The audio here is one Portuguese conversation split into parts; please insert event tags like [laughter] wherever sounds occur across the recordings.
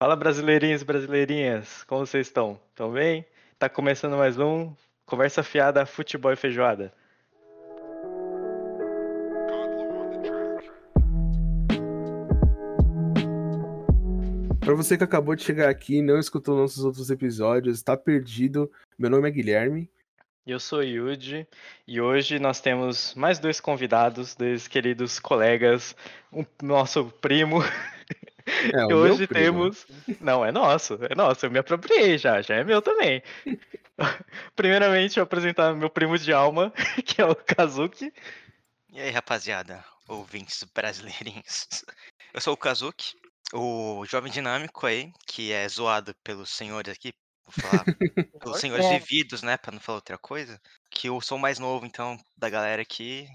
Fala brasileirinhos e brasileirinhas, como vocês estão? Estão bem? Tá começando mais um Conversa Fiada Futebol e Feijoada. Para você que acabou de chegar aqui e não escutou nossos outros episódios, está perdido. Meu nome é Guilherme. Eu sou Yuji e hoje nós temos mais dois convidados, dois queridos colegas, um nosso primo. [laughs] É, e hoje temos. Não, é nosso, é nosso, eu me apropriei já, já é meu também. [laughs] Primeiramente, eu vou apresentar meu primo de alma, [laughs] que é o Kazuki. E aí, rapaziada, ouvintes brasileirinhos. Eu sou o Kazuki, o jovem dinâmico aí, que é zoado pelos senhores aqui, vou falar, [laughs] pelos senhores É. vividos, né, pra não falar outra coisa. Que eu sou o mais novo, então, da galera aqui,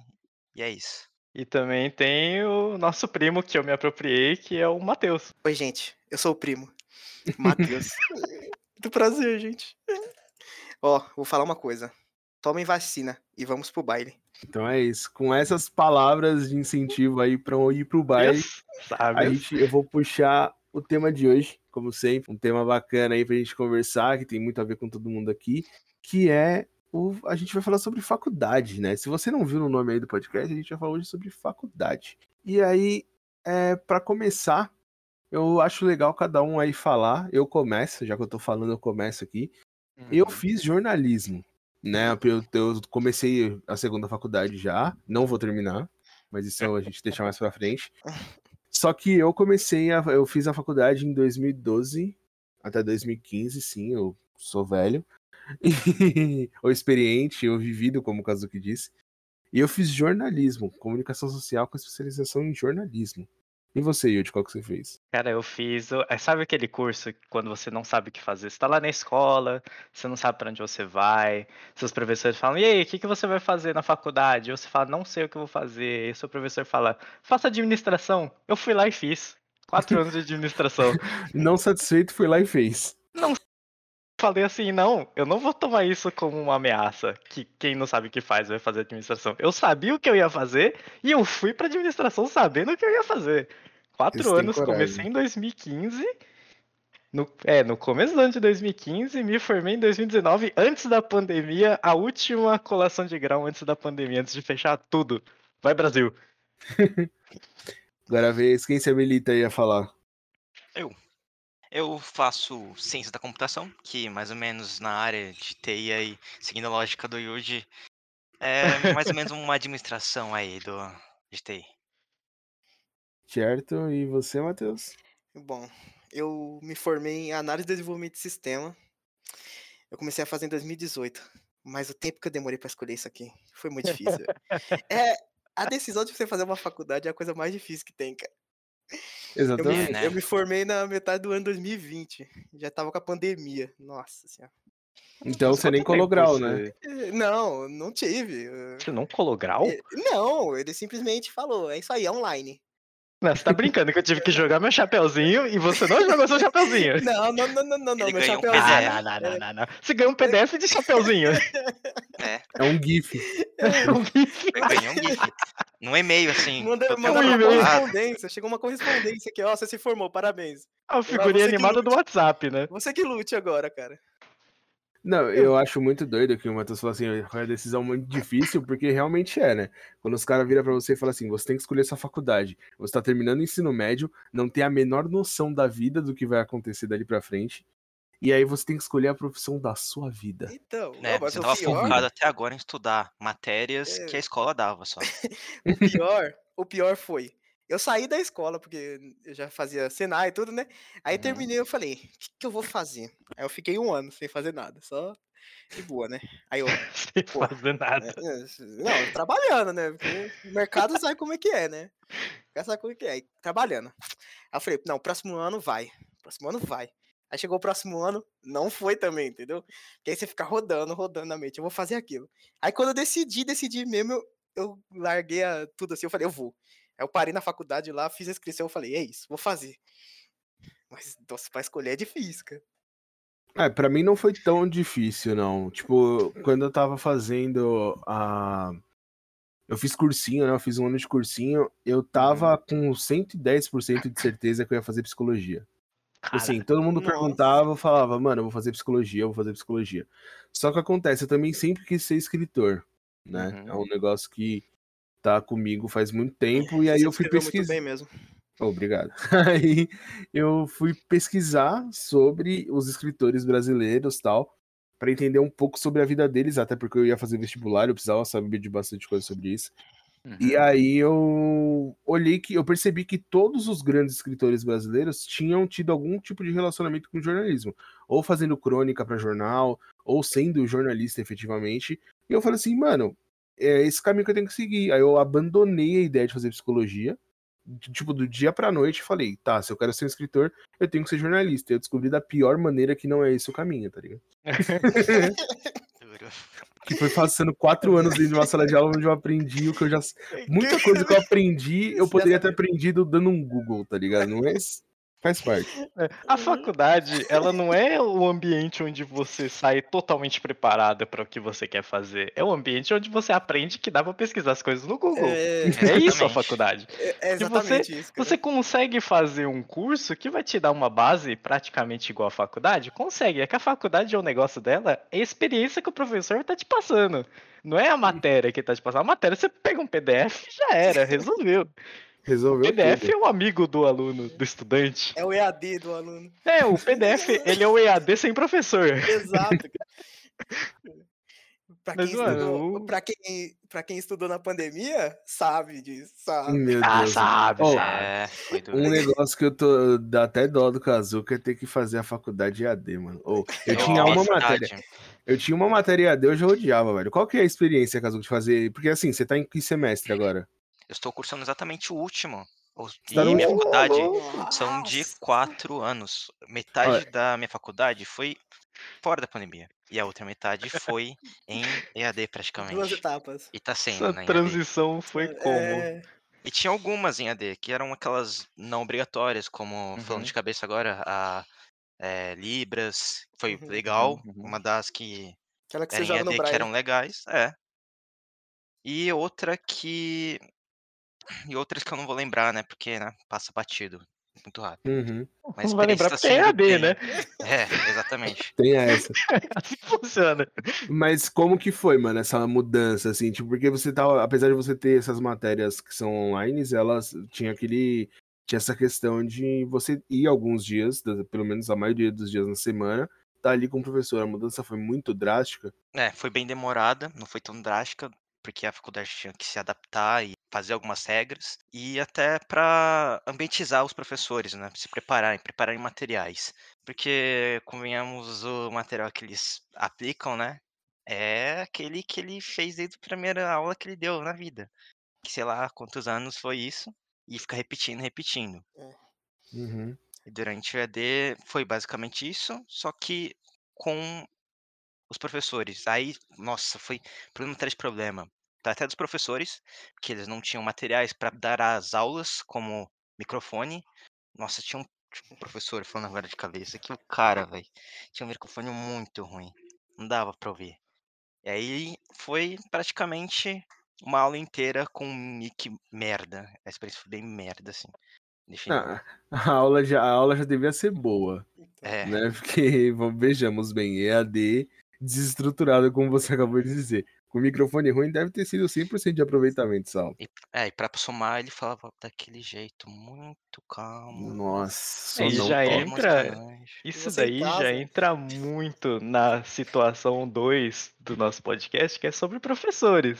e é isso. E também tem o nosso primo que eu me apropriei, que é o Matheus. Oi, gente. Eu sou o primo. [laughs] Matheus. Muito prazer, gente. Ó, vou falar uma coisa. Tomem vacina e vamos pro baile. Então é isso. Com essas palavras de incentivo aí para ir pro baile, Yes, a sabe? gente, eu vou puxar o tema de hoje, como sempre, um tema bacana aí pra gente conversar, que tem muito a ver com todo mundo aqui, que é o, a gente vai falar sobre faculdade, né? Se você não viu no nome aí do podcast, a gente vai falar hoje sobre faculdade. E aí, é, para começar, eu acho legal cada um aí falar. Eu começo, já que eu tô falando, eu começo aqui. Eu fiz jornalismo, né? Eu, eu comecei a segunda faculdade já, não vou terminar, mas isso a gente deixa mais pra frente. [laughs] Só que eu comecei a. Eu fiz a faculdade em 2012 até 2015, sim, eu sou velho. [laughs] Ou experiente, ou vivido, como o Kazuki disse. E eu fiz jornalismo, comunicação social com especialização em jornalismo. E você, Yudi, qual que você fez? Cara, eu fiz. é, Sabe aquele curso quando você não sabe o que fazer? Você tá lá na escola, você não sabe pra onde você vai, seus professores falam, e aí, o que, que você vai fazer na faculdade? E você fala, não sei o que eu vou fazer. E seu professor fala, faça administração. Eu fui lá e fiz. Quatro anos de administração. [laughs] Não satisfeito, foi lá e fez. Falei assim, não, eu não vou tomar isso como uma ameaça, que quem não sabe o que faz vai fazer administração. Eu sabia o que eu ia fazer e eu fui pra administração sabendo o que eu ia fazer. Quatro Eles anos, comecei em 2015. No, é, no começo do ano de 2015, me formei em 2019, antes da pandemia, a última colação de grau antes da pandemia, antes de fechar tudo. Vai, Brasil! [laughs] Agora a vez, quem se habilita aí a falar? Eu faço ciência da computação, que mais ou menos na área de TI aí, seguindo a lógica do Yuji, é mais ou menos uma administração aí do, de TI. Certo? E você, Matheus? Bom, eu me formei em análise e desenvolvimento de sistema. Eu comecei a fazer em 2018. Mas o tempo que eu demorei pra escolher isso aqui foi muito difícil. [laughs] é, a decisão de você fazer uma faculdade é a coisa mais difícil que tem, cara. Eu me, Exatamente. né? eu me formei na metade do ano 2020. Já tava com a pandemia. Nossa senhora. Então Mas você nem colou grau, você- né? Eh, Não, não tive. Você não colou grau? eh, Não, ele simplesmente falou, é isso aí, é online. Não, você tá brincando que eu tive que jogar meu chapeuzinho e você não jogou seu chapeuzinho. Não, não, não, não, não, não. Meu ganhou um. Ah, não, não, não, não, não. Você ganhou um PDF de chapeuzinho. É, É um GIF. Um GIF. eu ganhei um GIF. Num e-mail, assim. Manda, manda uma correspondência. Chegou uma correspondência aqui, ó. Você se formou, parabéns. A figurinha você que animada do lute. WhatsApp, né? Você que lute agora, cara. Não, eu acho muito doido que o Matheus falou assim, foi uma decisão muito difícil, porque realmente é, né? Quando os caras viram pra você e falam assim, você tem que escolher sua faculdade, você tá terminando o ensino médio, não tem a menor noção da vida do que vai acontecer dali pra frente, e aí você tem que escolher a profissão da sua vida. Então, Né, você o tava pior, focado até agora em estudar matérias É. que a escola dava só. [laughs] o pior, o pior foi. Eu saí da escola, porque eu já fazia Senai e tudo, né? Aí Uhum. terminei, eu falei, o que, que eu vou fazer? Aí eu fiquei um ano sem fazer nada, só de boa, né? Aí eu, [laughs] Sem Pô, fazer nada. É, Não, trabalhando, né? Porque o mercado sabe como é que é, né? Sabe como é que é. aí, Trabalhando. Aí eu falei, não, próximo ano vai. Próximo ano vai. Aí chegou o próximo ano, não foi também, entendeu? Porque aí você fica rodando, rodando na mente. Eu vou fazer aquilo. Aí quando eu decidi, decidi mesmo, eu, eu larguei a- tudo assim. Eu falei, eu vou. Aí eu parei na faculdade lá, fiz a inscrição. Eu falei, é isso, vou fazer. Mas, nossa, pra escolher é difícil, cara. É, pra mim não foi tão difícil, não. Tipo, quando eu tava fazendo a. Eu fiz cursinho, né? Eu fiz um ano de cursinho. Eu tava com 110% de certeza que eu ia fazer psicologia. Cara, Assim, todo mundo nossa. perguntava, eu falava, mano, eu vou fazer psicologia, eu vou fazer psicologia. Só que acontece, eu também sempre quis ser escritor, né? Uhum. É um negócio que tá comigo faz muito tempo, e aí Você eu fui muito pesquisar. bem mesmo. Obrigado. [laughs] Aí eu fui pesquisar sobre os escritores brasileiros tal, para entender um pouco sobre a vida deles, até porque eu ia fazer vestibular, eu precisava saber de bastante coisa sobre isso. E uhum. aí eu olhei que eu percebi que todos os grandes escritores brasileiros tinham tido algum tipo de relacionamento com o jornalismo, ou fazendo crônica para jornal, ou sendo jornalista efetivamente. E eu falei assim, mano, é esse caminho que eu tenho que seguir. Aí eu abandonei a ideia de fazer psicologia, de- tipo do dia pra noite, e falei, tá, se eu quero ser um escritor, eu tenho que ser jornalista. E eu descobri da pior maneira que não é esse o caminho, tá ligado? [laughs] Que foi passando quatro anos dentro de uma sala de aula onde eu aprendi o que eu já Muita coisa que eu aprendi, eu poderia ter aprendido dando um Google, tá ligado? Não é. Faz parte. A faculdade, ela não é o ambiente onde você sai totalmente preparado para o que você quer fazer. É o ambiente onde você aprende que dá para pesquisar as coisas no Google. É, É isso a faculdade. é- é exatamente isso. cara. Você consegue fazer um curso que vai te dar uma base praticamente igual à faculdade? Consegue. É que a faculdade, o negócio dela, é a experiência que o professor tá te passando. Não é a matéria que tá te passando. A matéria, você pega um PDF e já era, resolveu. Resolveu. PDF tudo. é o amigo do aluno, do estudante. É o EAD do aluno. É, o PDF, [laughs] ele é o EAD sem professor. Exato. Pra Mas, quem, mano, estudou, o- pra, quem, pra quem estudou na pandemia, sabe disso, sabe? Meu Ah, Deus. sabe, Oh, sabe. É. Um negócio que eu tô. dá até dó do Kazuca é ter que fazer a faculdade EAD, mano. Ou, eu tinha uma matéria. verdade. Eu tinha uma matéria EAD, eu já odiava, velho. Qual que é a experiência, Kazuca, de fazer. Porque assim, você tá em que semestre agora? Eu estou cursando exatamente o último. Tá E no minha faculdade Nossa. são de quatro anos. Metade da minha faculdade foi fora da pandemia. E a outra metade foi em EAD Duas praticamente. etapas. E tá sendo, Essa né? em EAD. transição foi como? É, E tinha algumas em AD, que eram aquelas não obrigatórias, como, Uhum. falando de cabeça agora, a é, Libras, foi Uhum, legal. uhum, uhum. Uma das que aquela que no AD que eram legais, é. E outra que. E outras que eu não vou lembrar, né? Porque, né, passa batido. Muito rápido. Uhum. [laughs] Mas Não vai lembrar porque é sendo EAD, bem- né? É, [laughs] exatamente. Tem essa. [laughs] Assim funciona. Mas como que foi, mano, essa mudança, assim? Tipo, porque você tava. Apesar de você ter essas matérias que são online, elas tinha aquele. Tinha essa questão de você ir alguns dias, pelo menos a maioria dos dias na semana, tá ali com o professor. A mudança foi muito drástica. É, foi bem demorada, não foi tão drástica, porque a faculdade tinha que se adaptar e fazer algumas regras, e até para ambientizar os professores, né? Se prepararem, prepararem materiais. Porque, convenhamos, o material que eles aplicam, né? É aquele que ele fez desde a primeira aula que ele deu na vida. Que sei lá quantos anos foi isso, e fica repetindo, repetindo. Uhum. E durante o EAD foi basicamente isso, só que com os professores. Aí, nossa, foi problema atrás de problema. Até dos professores, que eles não tinham materiais para dar as aulas, como microfone. Nossa, tinha um, um professor falando agora de cabeça, que o cara, velho, tinha um microfone muito ruim. Não dava pra ouvir. E aí foi praticamente uma aula inteira com um mic merda. A experiência foi bem merda, assim. Ah, [laughs] a, aula já, a aula já devia ser boa, É. né? Porque, [laughs] vejamos bem, EAD desestruturado, como você [laughs] acabou de dizer. Com microfone ruim deve ter sido 100% de aproveitamento, Sal. E, é, e pra somar, ele falava daquele jeito, muito calmo. Nossa, Aí só não já entra-. Isso daí já entra muito na situação 2 do nosso podcast, que é sobre professores.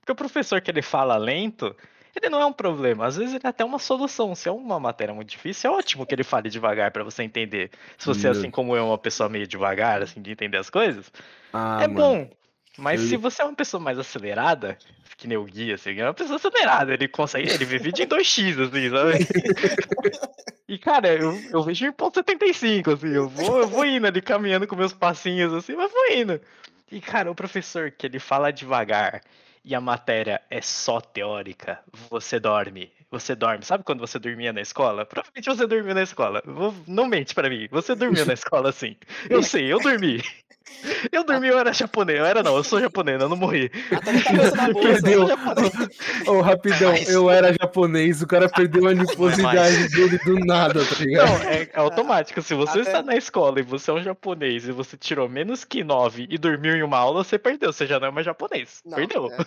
Porque o professor que ele fala lento, ele não é um problema. Às vezes ele é até uma solução. Se é uma matéria muito difícil, é ótimo que ele fale devagar para você entender. Se você, Meu. assim como eu, é uma pessoa meio devagar, assim, de entender as coisas, Ah, é mano. bom. Mas eu- se você é uma pessoa mais acelerada, que nem o Gui, assim, é uma pessoa acelerada, ele consegue, ele vídeo em 2x, assim, sabe? [laughs] E, cara, eu, eu vejo em ponto 75, assim, eu vou, eu vou indo ali, caminhando com meus passinhos, assim, mas vou indo. E, cara, o professor que ele fala devagar e a matéria é só teórica, você dorme. Você dorme. Sabe quando você dormia na escola? Provavelmente você dormiu na escola. Não mente pra mim. Você dormiu na [laughs] escola, sim. Eu sei, eu dormi. [laughs] [laughs] Eu dormi, eu era japonês. Eu era não, eu sou japonês, eu não morri. Bolsa. Perdeu. japonês. Ô, rapidão, Mas- eu era japonês, o cara perdeu a adiposidade dele do nada, tá ligado? Não, é, é automático. Se você Até- está na escola e você é um japonês e você tirou menos que 9 e dormiu em uma aula, você perdeu. Você já não é mais japonês. Não, perdeu. é.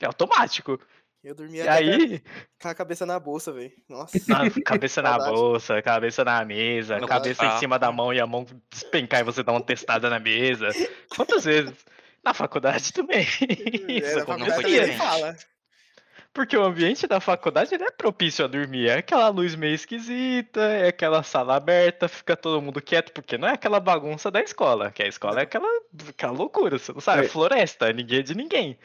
É automático. Eu dormia E aí, com a cabeça na bolsa, velho. Nossa. na- [laughs] cabeça na bolsa, cabeça na mesa, No cabeça em carro. cima da mão e a mão despencar e você dar uma testada na mesa. Quantas [laughs] vezes? Na faculdade também. Isso É, na faculdade também fala. Porque o ambiente da faculdade é propício a dormir. É aquela luz meio esquisita, é aquela sala aberta, fica todo mundo quieto, porque não é aquela bagunça da escola. Que a escola é aquela, aquela loucura, você não sabe? É É. floresta, ninguém é de ninguém.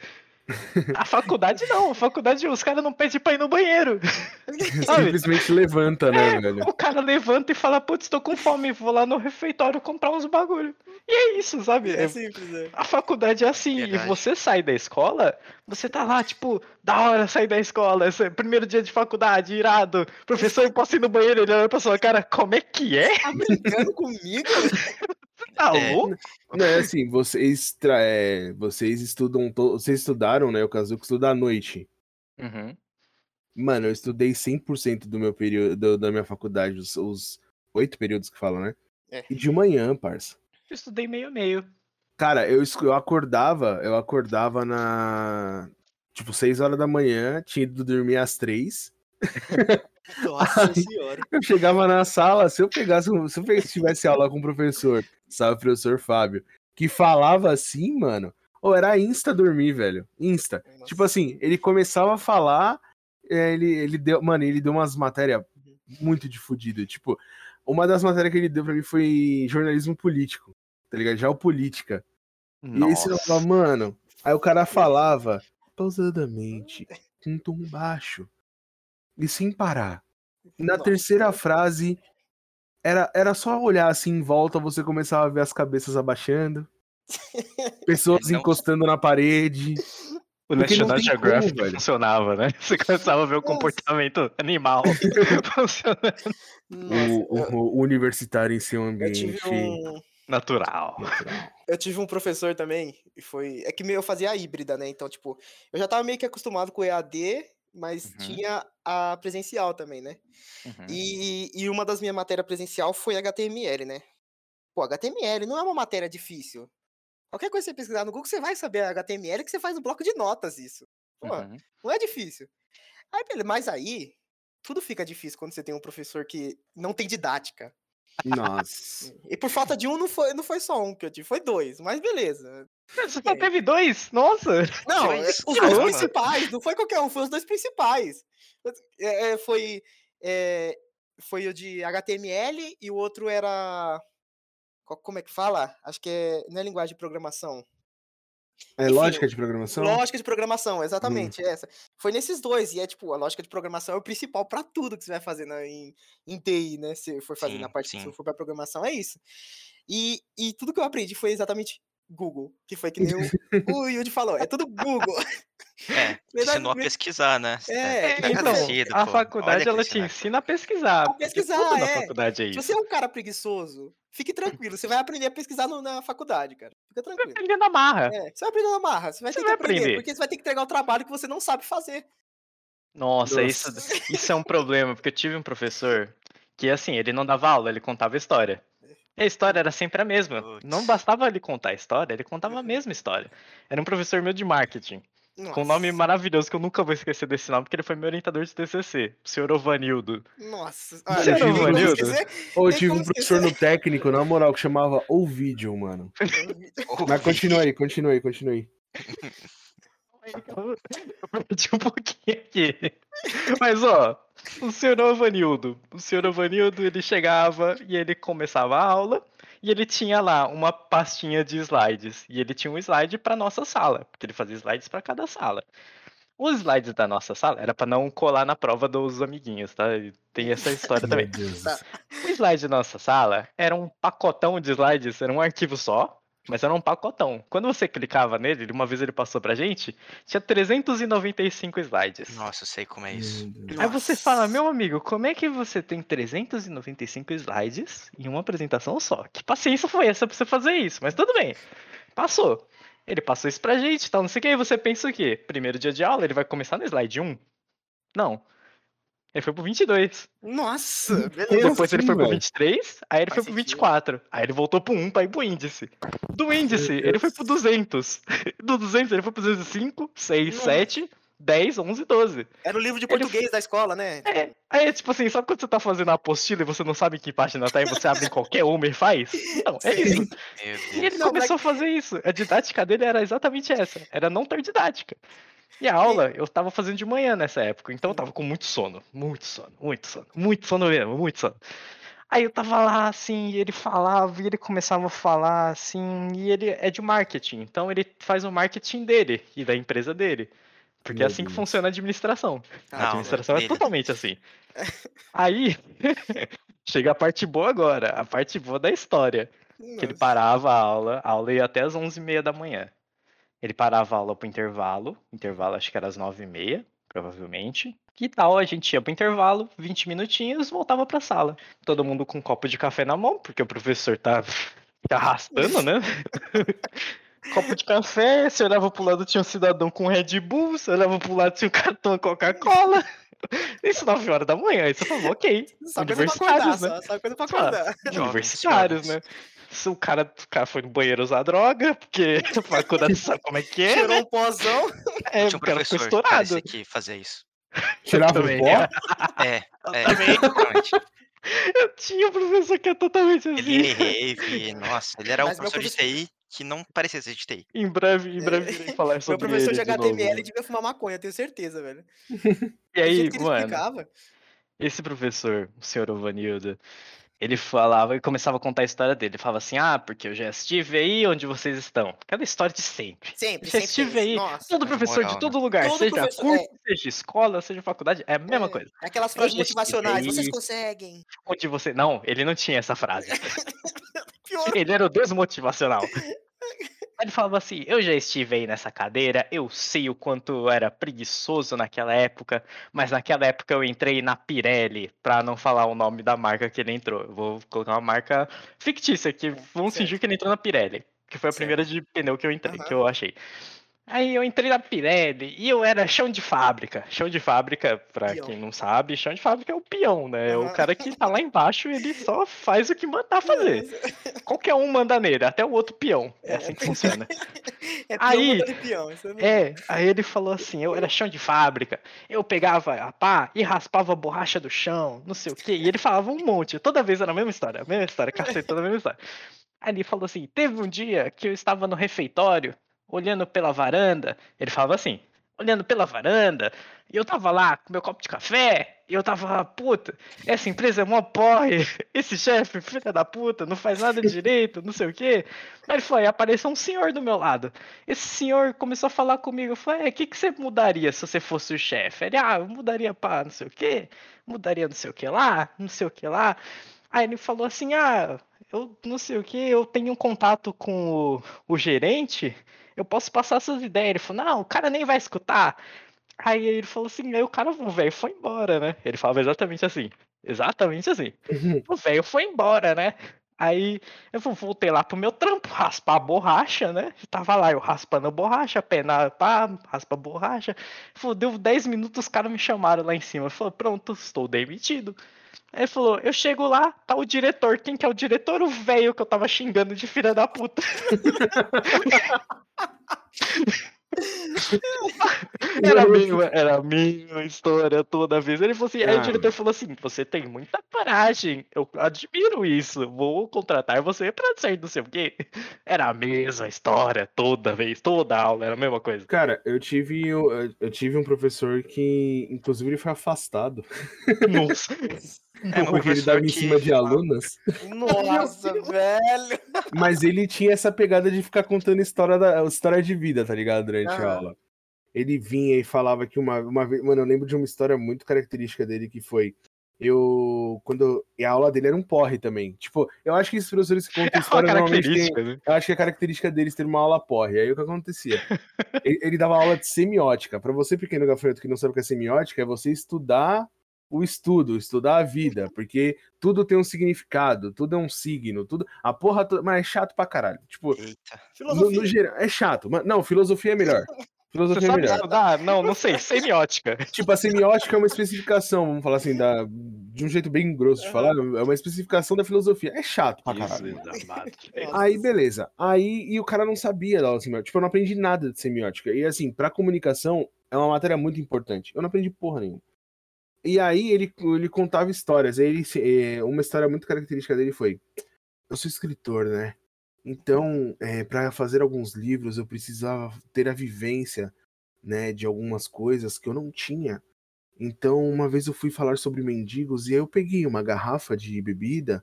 A faculdade não, a faculdade os caras não pedem pra ir no banheiro. [laughs] Simplesmente levanta, né, velho? O cara levanta e fala, putz, tô com fome, vou lá no refeitório comprar uns bagulho. E é isso, sabe? É É- simples, é. a faculdade é assim, Verdade. e você sai da escola, você tá lá, tipo, da hora sair da escola, esse é primeiro dia de faculdade, irado, professor, eu posso ir no banheiro, ele olha pra sua cara, como é que é? Tá brincando comigo? [laughs] Tá É. louco? Não, é assim, vocês, tra- é, vocês estudam, to- vocês estudaram, né, o Kazuki estuda à noite. Uhum. Mano, eu estudei 100% do meu período, do- da minha faculdade, os, oito períodos que falam, né? É. E de manhã, parça. Eu estudei meio meio. Cara, eu, eu acordava, eu acordava na. Tipo, 6 horas da manhã, tinha ido dormir às 3. [laughs] Nossa senhora. Eu chegava na sala, se eu pegasse, um- se eu tivesse aula com o professor, sabe, o professor Fábio, que falava assim, mano, ou era insta dormir, velho. Insta. Tipo assim, ele começava a falar, é, ele, ele deu, mano, ele deu umas matérias muito de fudido. Tipo, uma das matérias que ele deu pra mim foi jornalismo político, tá ligado? Geopolítica. E aí você Nossa. falava, mano, aí o cara falava pausadamente, com tom baixo e sem parar. Na Nossa. terceira frase, era, era só olhar assim em volta, você começava a ver as cabeças abaixando, [laughs] pessoas Não- encostando na parede. O National Geographic como, funcionava, né? [laughs] Você começava a ver o Nossa. comportamento animal [laughs] funcionando. Nossa, o, o- o universitário em seu eu ambiente. um. Natural. natural. Eu tive um professor também, e foi. É que meio eu fazia a híbrida, né? Então, tipo, eu já tava meio que acostumado com o EAD, mas Uhum. tinha a presencial também, né? Uhum. E, e uma das minhas matérias presencial foi HTML, né? Pô, HTML não é uma matéria difícil. Qualquer coisa que você pesquisar no Google, você vai saber HTML que você faz no bloco de notas isso. Pô, Uhum. não é difícil. Aí, mas aí, tudo fica difícil quando você tem um professor que não tem didática. Nossa. [laughs] E por falta de um, não foi, não foi só um que eu tive, foi dois. Mas beleza. Você só teve dois? Nossa! Não, Dois? é, os dois principais, não foi qualquer um, foi os dois principais. É, é, foi, é, foi o de HTML e o outro era. Como é que fala? Acho que é. Não é linguagem de programação. É Enfim, lógica de programação? Lógica de programação, exatamente, essa. Foi nesses dois, e é tipo, a lógica de programação é o principal para tudo que você vai fazer na, em, em TI, né? Se for fazer na Sim, parte que sim. se for para programação, é isso. E, e tudo que eu aprendi foi exatamente Google, que foi que nem o, [laughs] o Yudi falou, é tudo Google. É, [laughs] Verdade, ensinou a me- pesquisar, né? É, tá então, a pô. faculdade ela te ensina a pesquisar. porque pesquisar, tudo na é. faculdade é Se isso. você é um cara preguiçoso, fique tranquilo, você vai aprender a pesquisar no- na faculdade, cara. Fica Você vai tranquilo. aprender na marra. É, você vai aprender na marra, você vai Você ter vai que aprender, aprender. porque você vai ter que entregar o trabalho que você não sabe fazer. Nossa, isso, Nossa. isso é um problema, porque eu tive um professor que, assim, ele não dava aula, ele contava história. E a história era sempre a mesma. Não bastava ele contar a história, ele contava a mesma história. Era um professor meu de marketing, com um nome Nossa. maravilhoso que eu nunca vou esquecer desse nome, porque ele foi meu orientador de TCC, o senhor Ovanildo. Nossa, Você olha, era tem como Vanildo? esquecer? Ou eu tive um professor no técnico, na moral, que chamava Ovidio, mano. [laughs] Mas continua aí, continua aí, continua aí. [laughs] [laughs] Eu perdi um pouquinho aqui. Mas, ó, o senhor Ovanildo. O senhor Ovanildo, ele chegava e ele começava a aula e ele tinha lá uma pastinha de slides. E ele tinha um slide para nossa sala, porque ele fazia slides para cada sala. Os slides da nossa sala era para não colar na prova dos amiguinhos, tá? E Tem essa história também. O slide da nossa sala era um pacotão de slides, era um arquivo só, Mas era um pacotão. Quando você clicava nele, uma vez ele passou pra gente, tinha 395 slides. Nossa, eu sei como é isso. Aí você fala, meu amigo, como é que você tem 395 slides em uma apresentação só? Que paciência foi essa pra você fazer isso? Mas tudo bem. Passou. Ele passou isso pra gente, tal, não sei o que. Aí você pensa o quê? Primeiro dia de aula, ele vai começar no slide 1? Não. Ele foi pro 22. Nossa, beleza. Depois ele foi pro velho? 23, aí ele Faz foi pro sentido. 24. Aí ele voltou pro 1 pra ir pro índice. Do índice, [laughs] ele foi pro 200. Do 200, ele foi pro 205, 6, Nossa. 7, 10, 11, 12. Era o livro de Ele- português da escola, né? É, aí é tipo assim, sabe quando você tá fazendo a apostila e você não sabe em que página tá e você abre em qualquer uma e faz? Então, é Sim. isso. E ele Não, começou a fazer isso. A didática dele era exatamente essa. Era não ter didática. E a aula eu tava fazendo de manhã nessa época, então eu tava com muito sono. Muito sono, muito sono. Muito sono mesmo, muito sono. Aí eu tava lá, assim, e ele falava, e ele começava a falar, assim, e ele é de marketing, então ele faz o marketing dele e da empresa dele. Porque é Meu assim que Deus. funciona a administração. A Não, administração é dele. totalmente assim. [laughs] Aí, [laughs] chega a parte boa agora, a parte boa da história. Que ele Nossa. parava a aula, a aula ia até as 11h30 da manhã. Ele parava a aula pro intervalo, intervalo acho que era às 9h30, provavelmente. Que tal a gente ia pro intervalo, 20 minutinhos, voltava pra sala. Todo mundo com um copo de café na mão, porque o professor tá, [laughs] tá arrastando, né? Copo de café, você olhava pro lado tinha um cidadão com Red Bull, você olhava pro lado tinha um cartão Coca-Cola. [laughs] Isso 9 horas da manhã, aí você falou, ok. Só coisa pra acordar, Universitários, né? só, só coisa pra acordar. Jovens, Universitários, né? Se o cara, o cara foi no banheiro usar droga, porque [laughs] a faculdade sabe como é que é, Tirou né? um pozão. É, Tinha um o cara ficou professor que parecia estourado. que fazia isso. Tirava o pó? É, é, também. exatamente. Eu tinha um professor que é totalmente assim. Ele rave, nossa, ele era um Mas meu professor de TI que não parecia ser de TI. Em breve, em breve irei falar Meu sobre professor ele de de novo. HTML devia fumar maconha, tenho certeza, velho. [laughs] E aí, mano, explicava. esse professor, o senhor Ovanildo, ele falava e começava a contar a história dele. Ele falava assim, ah, porque eu já estive aí onde vocês estão. Aquela história de sempre. Sempre, Já sempre. estive tem aí. Nossa. Todo Mas professor moral, de né? todo lugar, Todo seja professor- curso, seja escola, seja faculdade, é a mesma É, coisa. Aquelas frases motivacionais, vocês conseguem. Onde você. Não, ele não tinha essa frase. [laughs] Pior. Ele era o desmotivacional. [laughs] Ele falava assim: Eu já estive aí nessa cadeira, eu sei o quanto eu era preguiçoso naquela época, mas naquela época eu entrei na Pirelli, pra não falar o nome da marca que ele entrou. Eu vou colocar uma marca fictícia aqui, vamos certo. fingir que ele entrou na Pirelli, que foi a Certo. primeira de pneu que eu entrei, Aham. que eu achei. Aí eu entrei na Pirelli e eu era chão de fábrica. Chão de fábrica, pra Peão. quem não sabe, chão de fábrica é o peão, né? É o cara que tá lá embaixo, ele só faz o que mandar fazer. [laughs] Qualquer um manda nele, até o outro peão. É assim que funciona. [laughs] É peão Aí- peão. Não- É, aí ele falou assim, eu era chão de fábrica, eu pegava a pá e raspava a borracha do chão, não sei o quê. E ele falava um monte, toda vez era a mesma história, a mesma história, cacete, toda a mesma história. Aí ele falou assim, teve um dia que eu estava no refeitório, olhando pela varanda, ele falava assim, olhando pela varanda, e eu tava lá com meu copo de café, e eu tava, puta, essa empresa é mó porre, [laughs] esse chefe, filha da puta, não faz nada [laughs] direito, não sei o quê. Aí ele falou, aí apareceu um senhor do meu lado. Esse senhor começou a falar comigo, eu falei, o que, que você mudaria se você fosse o chefe? Ele, ah, eu mudaria pra não sei o quê, mudaria não sei o que lá, não sei o que lá. Aí ele falou assim, ah, eu não sei o que, eu tenho um contato com o, o gerente, eu posso passar essas ideias. Ele falou, não, o cara nem vai escutar. Aí ele falou assim, aí o cara, o velho foi embora, né? Ele falava exatamente assim, exatamente assim. [laughs] O velho foi embora, né? Aí eu voltei lá pro meu trampo, raspar a borracha, né? Tava lá, eu raspando a borracha, pena, pá, raspa a borracha. Falou, deu 10 minutos, os caras me chamaram lá em cima. Falou, pronto, estou demitido. Ele falou, eu chego lá, tá o diretor. Quem que é o diretor? O velho que eu tava xingando de filha da puta. [laughs] [laughs] Era a mesma, era a mesma história toda vez. Ele falou assim, aí o diretor falou assim: você tem muita coragem, eu admiro isso, vou contratar você pra ser não sei o quê. Era a mesma história toda vez, toda aula, era a mesma coisa. Cara, eu tive, eu, eu tive um professor que, inclusive, ele foi afastado. Nossa. [laughs] É porque ele dava em cima de alunas. [laughs] Nossa, velho. Mas ele tinha essa pegada de ficar contando história, da, história de vida, tá ligado? Durante a Aham. aula. Ele vinha e falava que uma, uma vez. Mano, eu lembro de uma história muito característica dele que foi. eu. Quando. E a aula dele era um porre também. Tipo, eu acho que esses professores que contam [laughs] É história normalmente característica, né? eu acho que a característica deles ter uma aula porre. Aí o que acontecia? [laughs] ele, ele dava aula de semiótica. Pra você, pequeno gafanhoto, que não sabe o que é semiótica, é você estudar o estudo, estudar a vida. Porque tudo tem um significado, tudo é um signo, tudo. A porra toda. Mas é chato pra caralho. Tipo, Eita. no, Filosofia. no geral, é chato. Mas, não, filosofia é melhor. [laughs] Você Filosofia é melhor. estudar? Não, não sei. Semiótica. [laughs] Tipo, a semiótica é uma especificação, vamos falar assim, da, de um jeito bem grosso de falar, é uma especificação da filosofia. É chato pra caralho. [laughs] Aí, beleza. Aí, e o cara não sabia da aula semiótica. Tipo, eu não aprendi nada de semiótica. E assim, pra comunicação, é uma matéria muito importante. Eu não aprendi porra nenhuma. E aí, ele, ele contava histórias. Ele, eh, uma história muito característica dele foi: Eu sou escritor, né? Então, é, para fazer alguns livros, eu precisava ter a vivência, né, de algumas coisas que eu não tinha. Então, uma vez eu fui falar sobre mendigos e aí eu peguei uma garrafa de bebida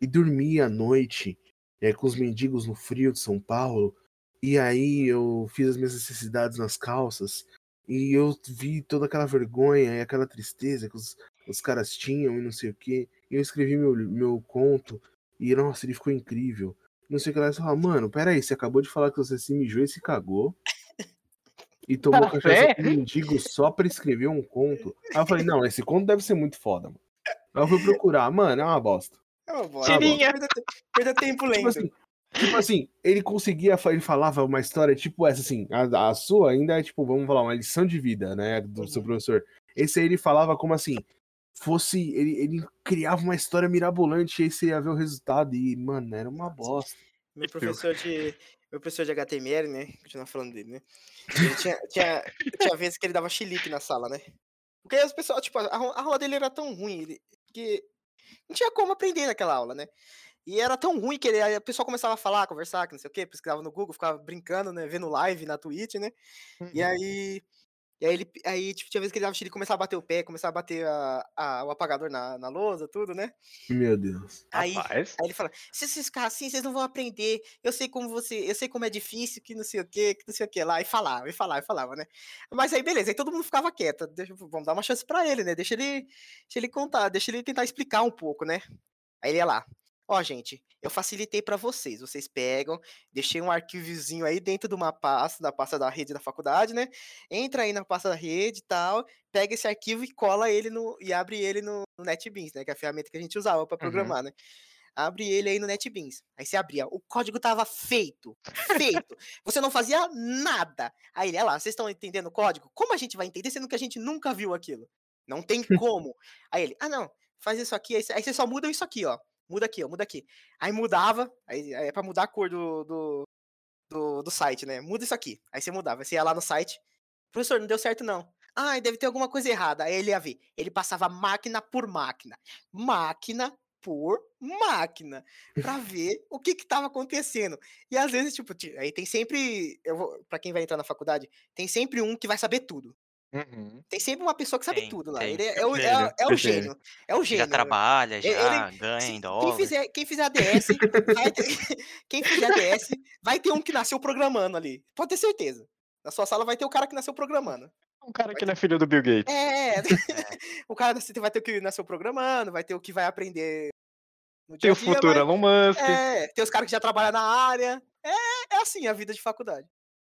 e dormi à noite é, com os mendigos no frio de São Paulo. E aí eu fiz as minhas necessidades nas calças e eu vi toda aquela vergonha e aquela tristeza que os, os caras tinham e não sei o quê. E eu escrevi meu, meu conto e, nossa, ele ficou incrível. Não sei o que lá. Você fala, mano, peraí, você acabou de falar que você se mijou e se cagou. [laughs] E tomou Café? cachaça com mendigo só pra escrever um conto. Aí eu falei, não, esse conto deve ser muito foda, mano. Aí eu fui procurar, mano, é uma bosta. É uma bosta. Tirinha. Perda, te- perda tempo Tipo lento. assim, tipo assim, ele conseguia, ele falava uma história tipo essa, assim, a, a sua ainda é tipo, vamos falar, uma lição de vida, né, do seu Uhum. professor. Esse aí ele falava como assim, fosse, ele, ele criava uma história mirabolante e aí você ia ver o resultado e, mano, era uma bosta. Meu professor de. Meu professor de HTML, né? Continuar falando dele, né? Ele tinha, tinha, tinha vezes que ele dava chilique na sala, né? Porque as pessoas, tipo, a, a aula dele era tão ruim ele, que não tinha como aprender naquela aula, né? E era tão ruim que ele, aí a pessoa começava a falar, conversar, que não sei o quê, pesquisava no Google, ficava brincando, né? Vendo live na Twitch, né? E aí. E aí ele. Aí, tipo, tinha vezes que ele dava chilique e começava a bater o pé, começava a bater a, a- o apagador na, na lousa, tudo, né? Meu Deus. Aí. Aí ele fala: se vocês ficarem assim, vocês não vão aprender. Eu sei como você, eu sei como é difícil, que não sei o que, que não sei o que lá. E falava, e falava, e falava, né? Mas aí, beleza, aí todo mundo ficava quieto. Deixa, vamos dar uma chance pra ele, né? Deixa ele, deixa ele contar, deixa ele tentar explicar um pouco, né? Aí ele ia lá. Ó, gente, eu facilitei pra vocês. Vocês pegam, deixei um arquivozinho aí dentro de uma pasta, da pasta da rede da faculdade, né? Entra aí na pasta da rede e tal, pega esse arquivo e cola ele no e abre ele no, no NetBeans, né? Que é a ferramenta que a gente usava pra programar, né? Abre ele aí no NetBeans. Aí você abria. O código tava feito. Feito. Você não fazia nada. Aí ele, olha lá, vocês estão entendendo o código? Como a gente vai entender sendo que a gente nunca viu aquilo? Não tem [laughs] como. Aí ele, ah não, faz isso aqui. Aí aí você só muda isso aqui, ó. Muda aqui, ó, muda aqui. Aí mudava, aí, aí é pra mudar a cor do, do, do, do site, né? Muda isso aqui. Aí você mudava. Você ia lá no site. Professor, não deu certo não. Ah, deve ter alguma coisa errada. Aí ele ia ver. Ele passava máquina por máquina. Máquina por máquina. Pra [laughs] ver o que que tava acontecendo. E às vezes, tipo, ti- aí tem sempre. Eu vou, pra quem vai entrar na faculdade, tem sempre um que vai saber tudo. Uhum. Tem sempre uma pessoa que sabe Tem, tudo lá. tem. Ele é, é o, é, é o gênio. É o gênio. Já trabalha, Ele- já ganha Se- em quem dólar. fizer, quem fizer ADS, vai ter, [laughs] quem fizer ADS, vai ter um que nasceu programando ali. Pode ter certeza. Na sua sala vai ter o cara que nasceu programando. Um cara que não é filho do Bill Gates. É, [laughs] o cara vai ter o que nasceu programando, vai ter o que vai aprender no dia Tem a o dia, futuro mas- Elon Musk. é, tem os caras que já trabalham na área. É, é assim a vida de faculdade.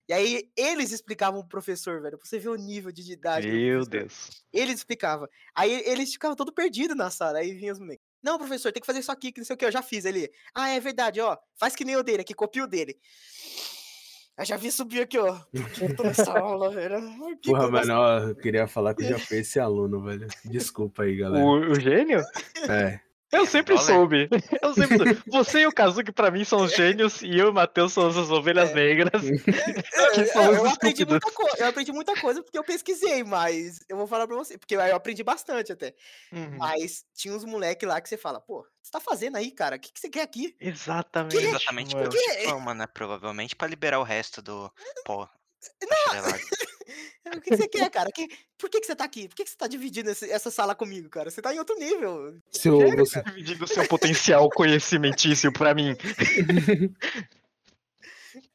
E aí eles explicavam pro professor, velho, pra você ver o nível de do Meu. Deus. Eles explicavam. Aí eles ficavam todo perdidos na sala. Aí vinha os moleques. Não, professor, tem que fazer isso aqui, que não sei o que, eu já fiz. Ele, ah, é verdade, ó. Faz que nem o dele aqui, copia o dele. Eu já vi subir aqui, ó. Por que nessa aula, velho? Que Porra, mano, ó, eu queria falar que eu já fui esse aluno, velho. Desculpa aí, [laughs] galera. O, o gênio? É. Eu É, sempre dólar. soube. Eu sempre soube. [laughs] Você e o Kazuki, pra mim, são os gênios e eu e o Matheus somos as ovelhas É. negras. [laughs] É, que é, somos eu, aprendi muita co- eu aprendi muita coisa porque eu pesquisei, mas eu vou falar pra você, porque aí eu aprendi bastante até. Uhum. Mas tinha uns moleque lá que você fala, pô, o que você tá fazendo aí, cara? O que, que você quer aqui? Exatamente. Exatamente mano. por diploma, né? Provavelmente pra liberar o resto do pó. bacharelado. [laughs] O que, que você quer, cara? Que- por que, que você tá aqui? Por que, que você tá dividindo esse- essa sala comigo, cara? Você tá em outro nível. Seu, Chega, você, Dividindo o seu potencial conhecimentício pra mim. [laughs]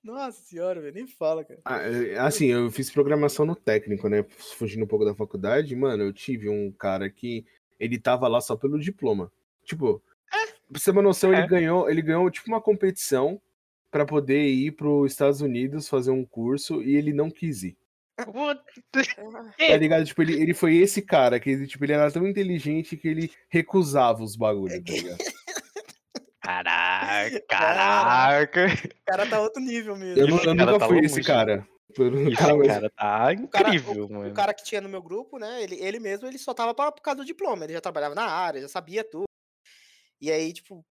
Nossa senhora, velho, nem fala, cara. Ah, é, assim, eu fiz programação no técnico, né? Fugindo um pouco da faculdade, mano, eu tive um cara que ele tava lá só pelo diploma. Tipo, pra você ter uma noção, É. ele ganhou, ele ganhou tipo uma competição pra poder ir pros Estados Unidos fazer um curso e ele não quis ir. [laughs] Tá ligado? Tipo, ele, ele foi esse cara que ele, tipo, ele era tão inteligente que ele recusava os bagulhos, tá ligado? Caraca, caraca. O cara tá outro nível mesmo. Eu, Esse eu cara nunca tá fui esse longe. cara. Esse cara, cara tá cara- incrível, O mano. cara que tinha no meu grupo, né? Ele, ele mesmo, ele só tava pra- por causa do diploma. Ele já trabalhava na área, já sabia tudo. E aí, tipo,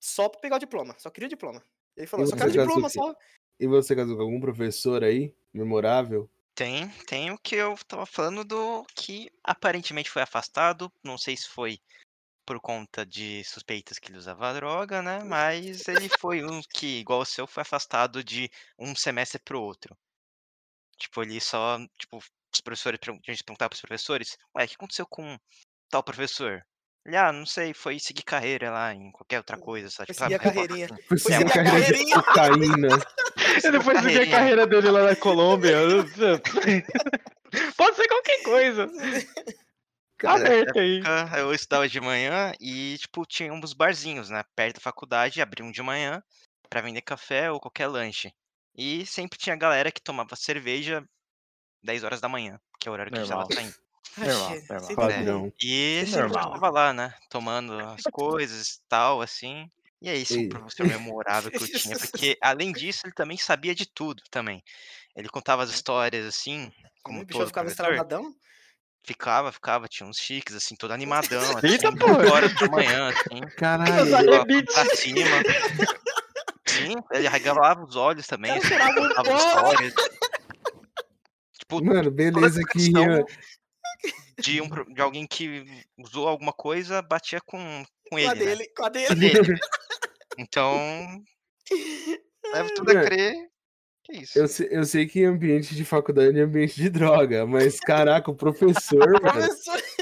só pra pegar o diploma. Só queria o diploma. Ele falou, só quero o diploma, só. E você, casou com algum professor aí, memorável? Tem, tem o que eu tava falando do que aparentemente foi afastado. Não sei se foi por conta de suspeitas que ele usava droga, né? Mas ele foi um que, igual o seu, foi afastado de um semestre pro outro. Tipo, ele só, tipo, os professores, a gente perguntava pros professores, ué, o que aconteceu com tal professor? Ele, ah, não sei, foi seguir carreira lá em qualquer outra coisa, sabe? Foi seguir a carreirinha. Foi seguir a carreirinha. cocaína. Ele foi seguir a carreira dele lá na Colômbia. [laughs] Pode ser qualquer coisa. [laughs] Cara, Aberto aí. eu estudava de manhã e, tipo, tinha uns barzinhos, né? Perto da faculdade, abriam de manhã pra vender café ou qualquer lanche. E sempre tinha galera que tomava cerveja 10 horas da manhã, que é o horário que a gente tava saindo. Normal, normal. Padrão. E sempre eu normal. tava lá, né? Tomando as coisas e tal, assim. E é isso, um professor memorável que eu tinha, [laughs] porque além disso, ele também sabia de tudo também. Ele contava as histórias assim, como o bicho todo ficava professor. estrabadão. Ficava, ficava, tinha uns chiques, assim, todo animadão, [laughs] assim, Eita, 8 porra! horas da manhã, assim. Caralho. Pra cima. Sim, ele arregalava os olhos também, assim, contava histórias. Tipo, Mano, beleza que questão de, um, de alguém que usou alguma coisa, batia com, com Com ele, a né? dele, com a Com a dele. dele. [laughs] Então, leva tudo a crer que é isso. Eu sei, eu sei que ambiente de faculdade é ambiente de droga, mas caraca, o professor, [laughs] mano.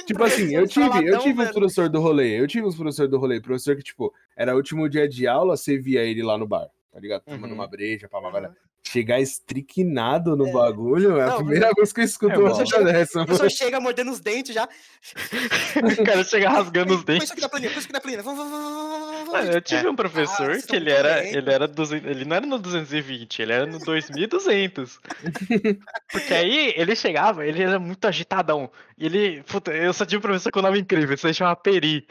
Tipo assim, eu tive, eu tive um professor do rolê, eu tive uns professor do rolê, professor que, tipo, era o último dia de aula, você via ele lá no bar, tá ligado? Tomando Uhum. uma breja, pá, pá, pá. Chegar estriquinado no É. bagulho é a Não, primeira vez que eu escuto É uma coisa dessa, O mano. professor chega mordendo os dentes já. [laughs] O cara chega rasgando os Põe dentes. isso aqui na planilha, põe isso aqui na planilha. Vamos, vamos, vamos, eu tive um professor vocês que ele era, ele era 200, ele não era no 220, ele era no 2200. [laughs] Porque aí ele chegava, ele era muito agitadão. E ele, puta, eu só tive um professor com nome incrível, isso aí chama Peri.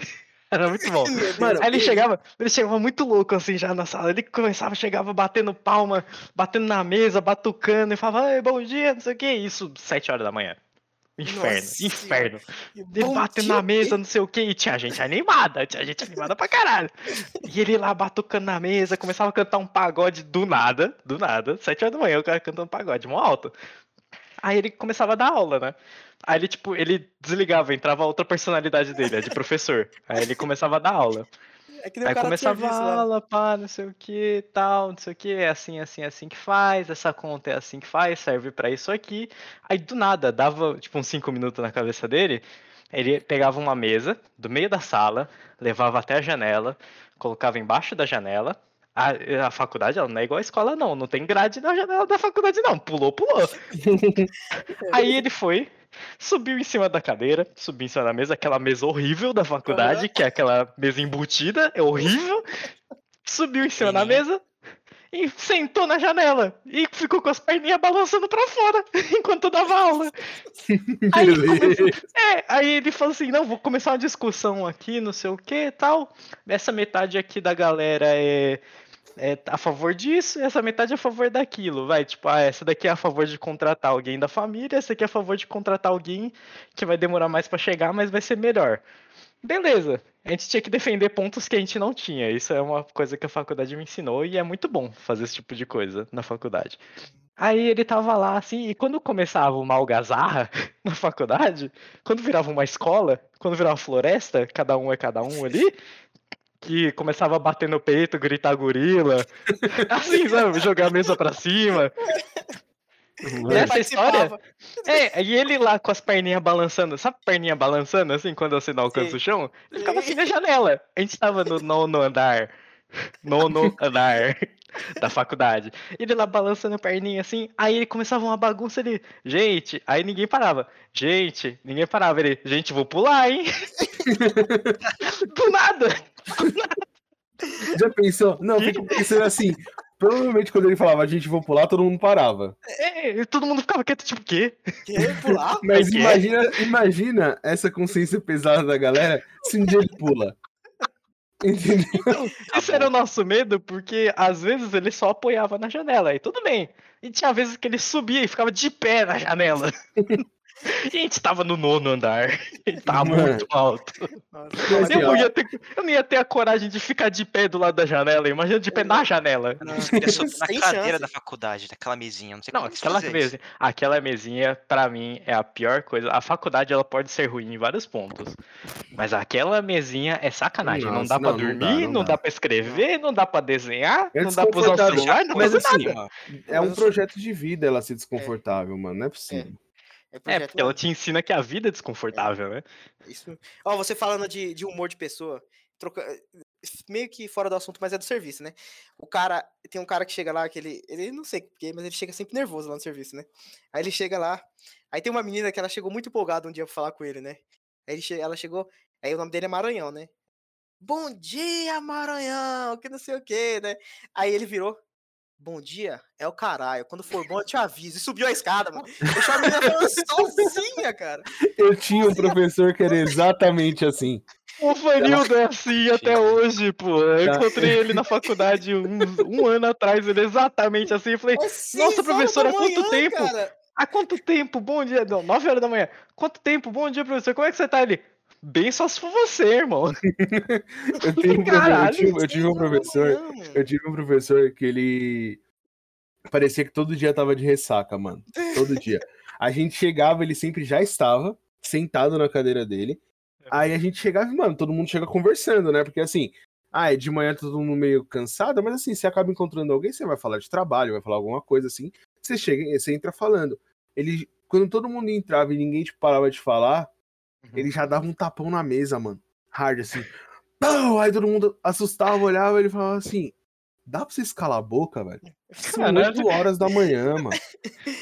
Era muito bom. [laughs] Mano, Aí ele chegava, ele chegava muito louco assim já na sala. Ele começava, chegava batendo palma, batendo na mesa, batucando e falava, bom dia, não sei o que. Isso, 7 horas da manhã. Inferno, Nossa inferno. Ele batendo na mesa, não sei o que, e tinha gente animada, tinha gente animada pra caralho. E ele lá batucando na mesa, começava a cantar um pagode do nada, do nada, sete horas da manhã, o cara cantando pagode, mó alto. Aí ele começava a dar aula, né? Aí ele, tipo, ele desligava, entrava outra personalidade dele, a de professor. Aí ele começava a dar aula. É que nem o Aí começava a lá. aula, pá, não sei o que, tal, não sei o que, é assim, assim, assim que faz, essa conta é assim que faz, serve pra isso aqui. Aí do nada, dava tipo uns 5 minutos na cabeça dele, ele pegava uma mesa do meio da sala, levava até a janela, colocava embaixo da janela. A, a faculdade ela não é igual a escola, não. Não tem grade na janela da faculdade, não. Pulou, pulou. [laughs] Aí ele foi, subiu em cima da cadeira, subiu em cima da mesa, aquela mesa horrível da faculdade, que é aquela mesa embutida, é horrível. Subiu em cima da Pequenininha. mesa e sentou na janela. E ficou com as perninhas balançando pra fora [laughs] enquanto dava aula. [laughs] Aí ele começou- É, aí ele falou assim: não, vou começar uma discussão aqui, não sei o que tal. Essa metade aqui da galera é, é a favor disso, e essa metade é a favor daquilo. Vai, tipo, ah, essa daqui é a favor de contratar alguém da família, essa aqui é a favor de contratar alguém que vai demorar mais pra chegar, mas vai ser melhor. Beleza, a gente tinha que defender pontos que a gente não tinha. Isso é uma coisa que a faculdade me ensinou e é muito bom fazer esse tipo de coisa na faculdade. Aí ele tava lá assim, e quando começava uma algazarra [laughs] na faculdade, quando virava uma escola, quando virava floresta, cada um é cada um ali, que começava a bater no peito, gritar gorila, [laughs] assim, sabe, jogar a mesa pra cima. Ele Nessa história, participava. é, e ele lá com as perninhas balançando, sabe perninha balançando assim quando você não alcança Sim. o chão? Ele ficava assim na janela. A gente tava no nono andar. Nono andar. [laughs] da faculdade. Ele lá balançando a perninha assim, aí ele começava uma bagunça ali. Gente, aí ninguém parava. Gente, ninguém parava. Ele, gente, vou pular, hein? [laughs] Do nada. [laughs] Já pensou? Não, fica pensando assim. Provavelmente quando ele falava a gente vou pular, todo mundo parava. É, todo mundo ficava quieto, tipo, o quê? Quer pular? Mas imagina, imagina essa consciência pesada da galera se um dia ele pula. Entendeu? [laughs] Esse era o nosso medo, porque às vezes ele só apoiava na janela, aí tudo bem. E tinha vezes que ele subia e ficava de pé na janela. [laughs] E a gente tava no nono andar. [laughs] Ele tava Mano. muito alto. Nossa, Eu não, ter, eu não ia ter a coragem de ficar de pé do lado da janela. Imagina de pé na janela. Eu [laughs] na Sem cadeira chance. da faculdade, daquela mesinha. Não sei Não, como é que aquela mesinha, aquela mesinha, pra mim, é a pior coisa. A faculdade, ela pode ser ruim em vários pontos. Mas aquela mesinha é sacanagem. não Nossa, dá pra não, não dá, dormir, não não, dá. dá pra escrever, não dá pra desenhar, É não dá pra usar o celular, não Mas fazer assim, nada. é um projeto de vida ela ser desconfortável, mano. Não é possível. É, É, projeto porque ela te ensina que a vida é desconfortável, né? Isso. Ó, você falando de, de humor de pessoa, troca... meio que fora do assunto, mas é do serviço, né? O cara, tem um cara que chega lá, que ele, ele não sei porquê, mas ele chega sempre nervoso lá no serviço, né? Aí ele chega lá, aí tem uma menina que ela chegou muito empolgada um dia pra falar com ele, né? Aí ele ela chegou, aí o nome dele é Maranhão, né? Bom dia, Maranhão, que não sei o que, né? Aí ele virou, bom dia, é o caralho, quando for bom eu te aviso. E subiu a escada, mano. Deixou a menina falando sozinha, cara. Eu tinha um professor que era exatamente assim. O Vanildo é assim até hoje, pô. Eu Tá. encontrei ele na faculdade [laughs] um, um ano atrás, ele é exatamente assim. Eu falei, É Nossa, professora, há quanto manhã, tempo? cara. há quanto tempo? Bom dia. Não, 9 horas da manhã. Quanto tempo? Bom dia, professor. Como é que você tá ali? Bem só se for você, irmão. [laughs] Eu, tenho um profe- eu Caralho, tive, eu tive um professor. mano. Eu tive um professor que ele. Parecia que todo dia tava de ressaca, mano. Todo dia. A gente chegava, ele sempre já estava sentado na cadeira dele. Aí a gente chegava e, mano, todo mundo chega conversando, né? Porque assim, ah, é de manhã todo mundo meio cansado, mas assim, você acaba encontrando alguém, você vai falar de trabalho, vai falar alguma coisa assim. Você chega, você entra falando. Ele, quando todo mundo entrava e ninguém tipo, parava de falar, ele já dava um tapão na mesa, mano. Hard, assim. Pau! Aí todo mundo assustava, olhava ele falava assim: dá pra você escalar a boca, velho? São Caralho. 8 horas da manhã, mano.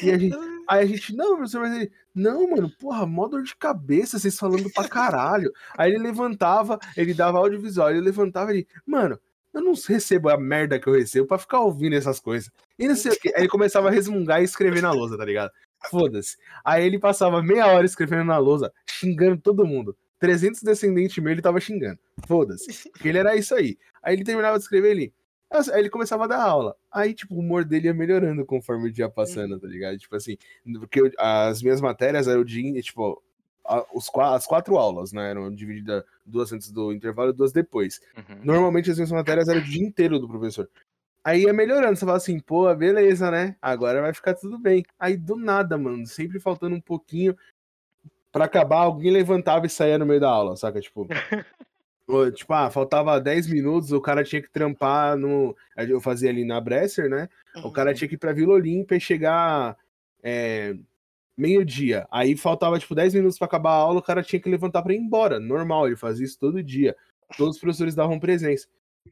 E a gente, aí a gente, não, professor, mas ele, não, mano, porra, mó dor de cabeça, vocês falando pra caralho. Aí ele levantava, ele dava audiovisual, ele levantava e ele, mano, eu não recebo a merda que eu recebo pra ficar ouvindo essas coisas. E não sei o que. Aí ele começava a resmungar e escrever na lousa, tá ligado? Foda-se. Aí ele passava meia hora escrevendo na lousa, xingando todo mundo. 300 descendentes meu, ele tava xingando. Foda-se. Porque ele era isso aí. Aí ele terminava de escrever ali. Aí ele começava a dar aula. Aí, tipo, o humor dele ia melhorando conforme o dia ia passando, tá ligado? Tipo assim, porque eu- as minhas matérias eram de, tipo, a- os, as quatro aulas, né? Eram divididas duas antes do intervalo e duas depois. Uhum. Normalmente as minhas matérias eram o dia inteiro do professor. Aí ia melhorando, você fala assim, pô, beleza, né? Agora vai ficar tudo bem. Aí do nada, mano, sempre faltando um pouquinho pra acabar, alguém levantava e saía no meio da aula, saca? Tipo, [laughs] tipo, ah, faltava 10 minutos, o cara tinha que trampar no. Eu fazia ali na Bresser, né? O cara tinha que ir pra Vila Olímpia e chegar é, meio-dia. Aí faltava, tipo, 10 minutos pra acabar a aula, o cara tinha que levantar pra ir embora. Normal, ele fazia isso todo dia. Todos os professores davam presença.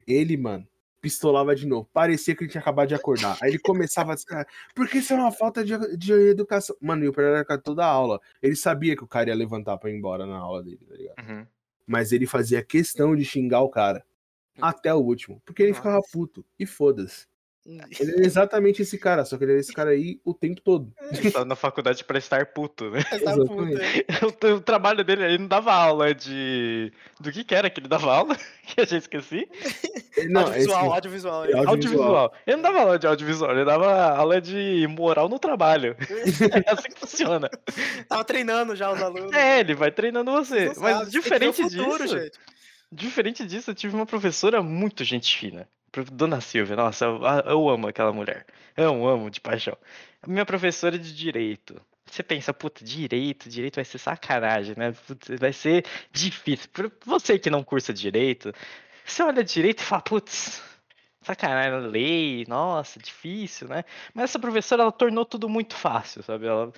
Ele, mano, pistolava de novo. Parecia que ele tinha acabado de acordar. Aí ele começava a dizer, porque isso é uma falta de, de educação. Mano, e o pior era toda a aula. Ele sabia que o cara ia levantar pra ir embora na aula dele, tá ligado? Uhum. Mas ele fazia questão de xingar o cara. Até o último. Porque ele ficava puto. E foda-se. Ele era exatamente esse cara, só que ele era esse cara aí o tempo todo. Ele tava na faculdade pra estar puto, né? Exatamente. puta. [laughs] O, o trabalho dele, ele não dava aula de. Do que que era que ele dava aula? [laughs] Que eu já esqueci. Não, audiovisual, esse- audiovisual. É Audiovisual. Audiovisual. Ele não dava aula de audiovisual, ele dava aula de moral no trabalho. [laughs] É assim que funciona. Tava treinando já os alunos. É, ele vai treinando você. Sabe, Mas o diferente futuro, disso. gente. Diferente disso, eu tive uma professora muito gente fina. Dona Silvia, nossa, eu, eu amo aquela mulher. Eu amo de paixão. Minha professora de direito. Você pensa, puta, direito, direito vai ser sacanagem, né? Vai ser difícil. Pra você que não cursa direito, você olha direito e fala, putz, sacanagem, lei, nossa, difícil, né? Mas essa professora, ela tornou tudo muito fácil, sabe? Ela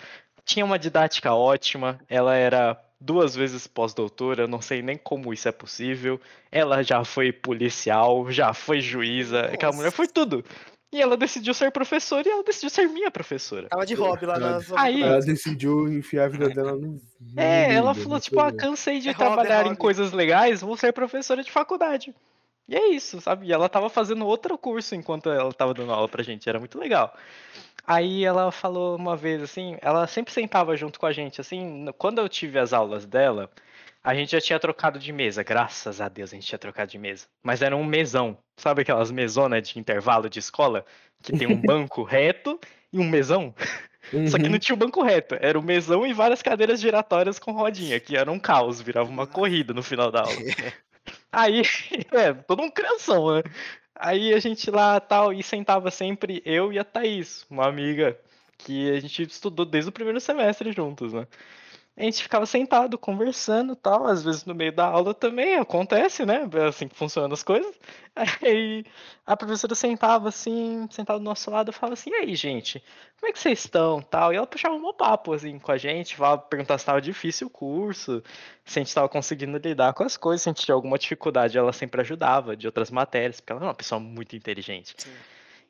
tinha uma didática ótima, ela era duas vezes pós-doutora, eu não sei nem como isso é possível. Ela já foi policial, já foi juíza, aquela mulher foi tudo. E ela decidiu ser professora e ela decidiu ser minha professora. Tava de hobby lá na Aí- Ela decidiu enfiar a vida [laughs] dela no. É, ela falou, tipo, ah, cansei de É hobby, é trabalhar em hobby. coisas legais, vou ser professora de faculdade. E é isso, sabe? E ela tava fazendo outro curso enquanto ela tava dando aula pra gente, era muito legal. Aí ela falou uma vez assim, ela sempre sentava junto com a gente, assim, quando eu tive as aulas dela, a gente já tinha trocado de mesa, graças a Deus a gente tinha trocado de mesa. Mas era um mesão, sabe aquelas mesonas de intervalo de escola? Que tem um [laughs] banco reto e um mesão? [laughs] Só que Uhum. não tinha o banco reto, era o mesão e várias cadeiras giratórias com rodinha, que era um caos, virava uma corrida no final da aula. [laughs] Aí, [laughs] é, todo um crianção, né? Aí a gente lá tal, e sentava sempre eu e a Thaís, uma amiga que a gente estudou desde o primeiro semestre juntos, né? A gente ficava sentado, conversando tal, às vezes no meio da aula também, acontece, né? É assim que funcionam as coisas. [laughs] Aí a professora sentava assim, sentada do nosso lado, falava assim, e aí, gente, como é que vocês estão? Tal, e ela puxava um papo assim com a gente, falava, perguntava se estava difícil o curso, se a gente estava conseguindo lidar com as coisas, se a gente tinha alguma dificuldade, ela sempre ajudava de outras matérias, porque ela é uma pessoa muito inteligente. Sim.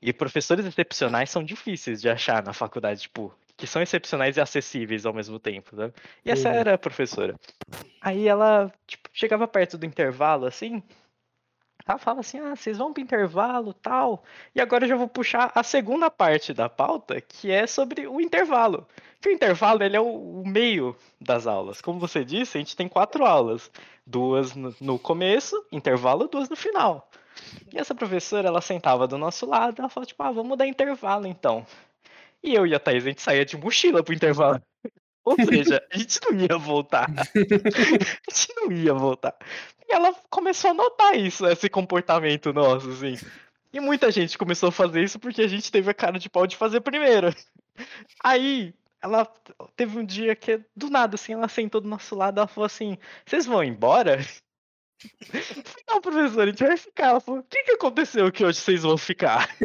E professores excepcionais são difíceis de achar na faculdade, tipo, que são excepcionais e acessíveis ao mesmo tempo, né? E essa Uhum. era a professora. Aí ela, tipo, chegava perto do intervalo, assim, ela falava assim, ah, vocês vão pro intervalo, tal, e agora eu já vou puxar a segunda parte da pauta, que é sobre o intervalo. Que o intervalo, ele é o, o meio das aulas. Como você disse, a gente tem quatro aulas. Duas no, no começo, intervalo, duas no final. E essa professora, ela sentava do nosso lado, ela falava, tipo, ah, vamos dar intervalo, então. E eu e a Thaís, a gente saía de mochila pro intervalo. [laughs] Ou seja, a gente não ia voltar. A gente não ia voltar. E ela começou a notar isso, esse comportamento nosso, assim. E muita gente começou a fazer isso porque a gente teve a cara de pau de fazer primeiro. Aí, ela teve um dia que, do nada, assim, ela sentou do nosso lado, ela falou assim, vocês vão embora? [laughs] Não, professor, a gente vai ficar. Ela falou, o que, que aconteceu que hoje vocês vão ficar? [laughs]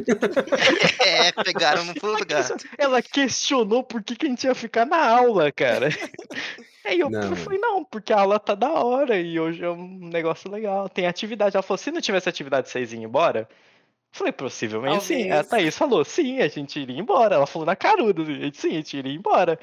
É, pegaram no pulo gato. Ela questionou por que, que a gente ia ficar na aula, cara. [laughs] Aí eu Não. falei, não, porque a aula tá da hora e hoje é um negócio legal. Tem atividade. Ela falou, se não tivesse atividade, vocês iam embora? Eu falei, possivelmente sim. A Talvez. Thaís falou, sim, a gente iria embora. Ela falou na caruda, a gente, sim, a gente iria embora.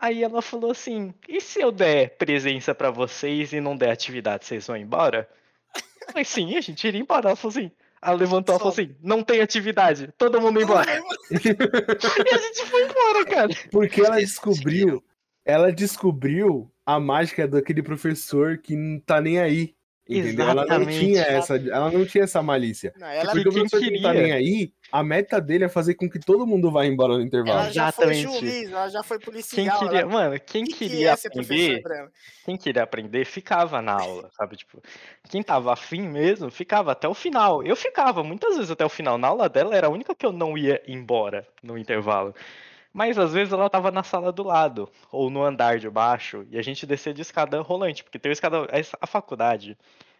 Aí ela falou assim, e se eu der presença pra vocês e não der atividade, vocês vão embora? Eu falei, sim, a gente iria embora. Ela falou assim, ela levantou e falou assim, não tem atividade, todo mundo embora. E [laughs] a gente foi embora, cara. Porque ela descobriu. Ela descobriu a mágica daquele professor que não tá nem aí. Entendeu? Ela não Exatamente. tinha essa, ela não tinha essa malícia. Não, ela, Porque o professor que não tá nem aí, a meta dele é fazer com que todo mundo vá embora no intervalo. ela já foi Exatamente. juiz, ela já foi Quem policial. queria, ela... mano, quem que que queria ser professor aprender, quem queria aprender ficava na aula, sabe? Tipo, quem tava afim mesmo ficava até o final. Eu ficava muitas vezes até o final. Na aula dela era a única que eu não ia embora no intervalo. Mas às vezes ela tava na sala do lado, ou no andar de baixo, e a gente descia de escada rolante, porque tem uma escada. A faculdade,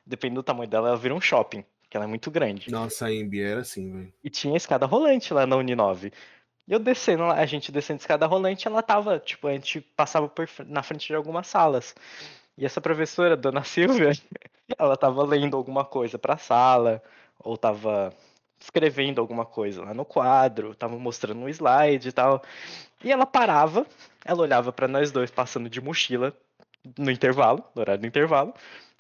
dependendo do tamanho dela, ela vira um shopping, que ela é muito grande. Nossa, a Embi era assim, velho. E tinha escada rolante lá na Uninove. E eu descendo lá, a gente descendo escada rolante, ela tava, tipo, a gente passava por na frente de algumas salas. E essa professora, dona [laughs] Silvia, ela tava lendo alguma coisa pra sala, ou tava escrevendo alguma coisa lá no quadro, tava mostrando um slide e tal. E ela parava, ela olhava pra nós dois passando de mochila no intervalo, no horário do intervalo.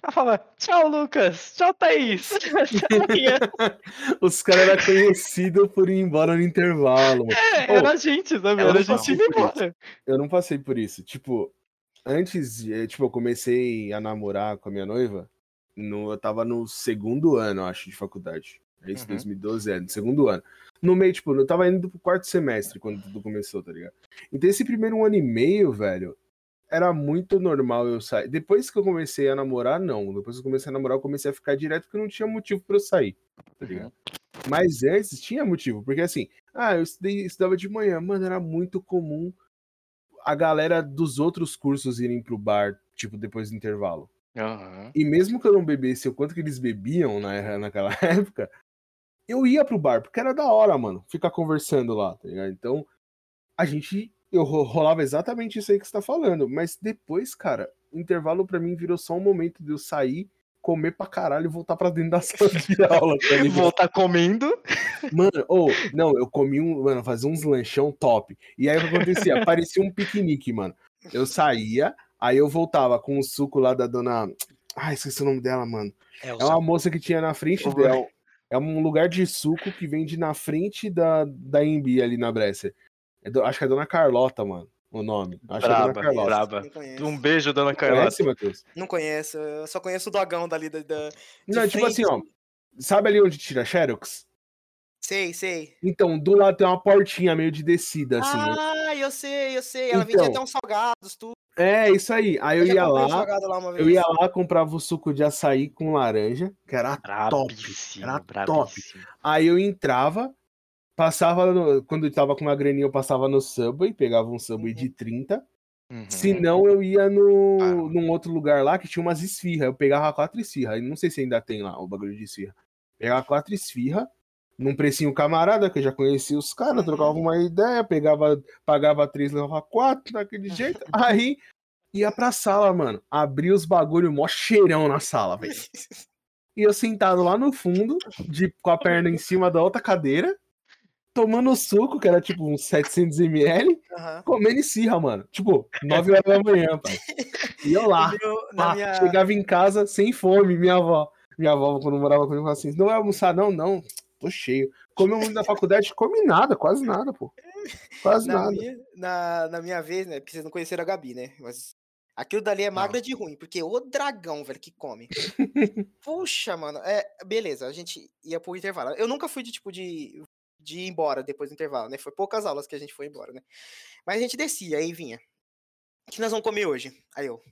Ela falava, tchau, Lucas, tchau, Thaís. [laughs] [laughs] Os caras eram conhecidos por ir embora no intervalo. É, era a gente, sabe? Era a gente isso. embora. Eu não passei por isso. Tipo, antes, de- tipo, eu comecei a namorar com a minha noiva, no, eu tava no segundo ano, acho, de faculdade. É isso, Uhum. 2012, é, no segundo ano. No meio, tipo, eu tava indo pro quarto semestre quando tudo começou, tá ligado? Então esse primeiro ano e meio, velho, era muito normal eu sair. Depois que eu comecei a namorar, não. Depois que eu comecei a namorar, eu comecei a ficar direto porque não tinha motivo pra eu sair, tá ligado? Mas antes tinha motivo, porque assim, ah, eu estudei, estudava de manhã, mano, era muito comum a galera dos outros cursos irem pro bar, tipo, depois do intervalo. Aham. E mesmo que eu não bebesse o quanto que eles bebiam na, [laughs] naquela [laughs] época, eu ia pro bar, porque era da hora, mano, ficar conversando lá, tá ligado? Então, a gente. Eu ro- rolava exatamente isso aí que você tá falando, mas depois, cara, o intervalo pra mim virou só um momento de eu sair, comer pra caralho e voltar pra dentro da [laughs] sala de aula, tá? Voltar comendo. Mano, ou, não, eu comi um, mano, fazia uns lanchão top. E aí o que acontecia? Parecia um piquenique, mano. Eu saía, aí eu voltava com o suco lá da dona. Ai, esqueci o nome dela, mano. É, É uma moça que tinha na frente dela. É um lugar de suco que vende na frente da, da Embi ali na Bresser. É do- acho que é Dona Carlota, mano, o nome. Acho que é Dona Braba, Carlota. braba. Um beijo, dona Carlota. Conhece, Matheus? Não conheço, eu só conheço o dogão dali da. da- Não, tipo frente. assim, ó. Sabe ali onde tira Xerox? Sei, sei. Então, do lado tem uma portinha meio de descida, assim. né? Ah, eu sei, eu sei. Ela Então. vendia até uns salgados, tudo. É, isso aí. Aí eu já ia lá, lá uma vez. eu ia lá, comprava o suco de açaí com laranja, que era top. Brabíssimo, Era brabíssimo. Aí eu entrava, passava, no- quando eu tava com uma graninha, eu passava no Subway, pegava um Subway Uhum. de 30. Uhum. Se não, eu ia no, Ah. num outro lugar lá que tinha umas esfirras. Eu pegava quatro esfirras. Não sei se ainda tem lá o bagulho de esfirra. Pegava quatro esfirras, num precinho camarada, que eu já conhecia os caras, Uhum. trocava uma ideia, pegava, pagava três, levava quatro, daquele jeito. [laughs] Aí ia pra sala, mano. Abria os bagulho, mó cheirão na sala, velho. [laughs] E eu sentado lá no fundo, de, com a perna em cima da outra cadeira, tomando suco, que era tipo uns 700ml, Aham. comendo esfirra, mano. Tipo, 9 horas da manhã, pai. E eu lá, [laughs] na pá, minha... chegava em casa sem fome, minha avó. Minha avó, quando morava comigo, falava assim: não vai almoçar, não? Não, tô cheio. Comeu muito na faculdade? Come nada, quase nada, pô. Quase na, nada. minha, na, na minha vez, né? Porque vocês não conheceram a Gabi, né? Mas aquilo dali é magra de ruim, porque o dragão, velho, que come. [laughs] Puxa, mano. É, beleza, a gente ia pro intervalo. Eu nunca fui de tipo de, de ir embora depois do intervalo, né? Foi poucas aulas que a gente foi embora, né? Mas a gente descia, aí vinha. O que nós vamos comer hoje? Aí eu,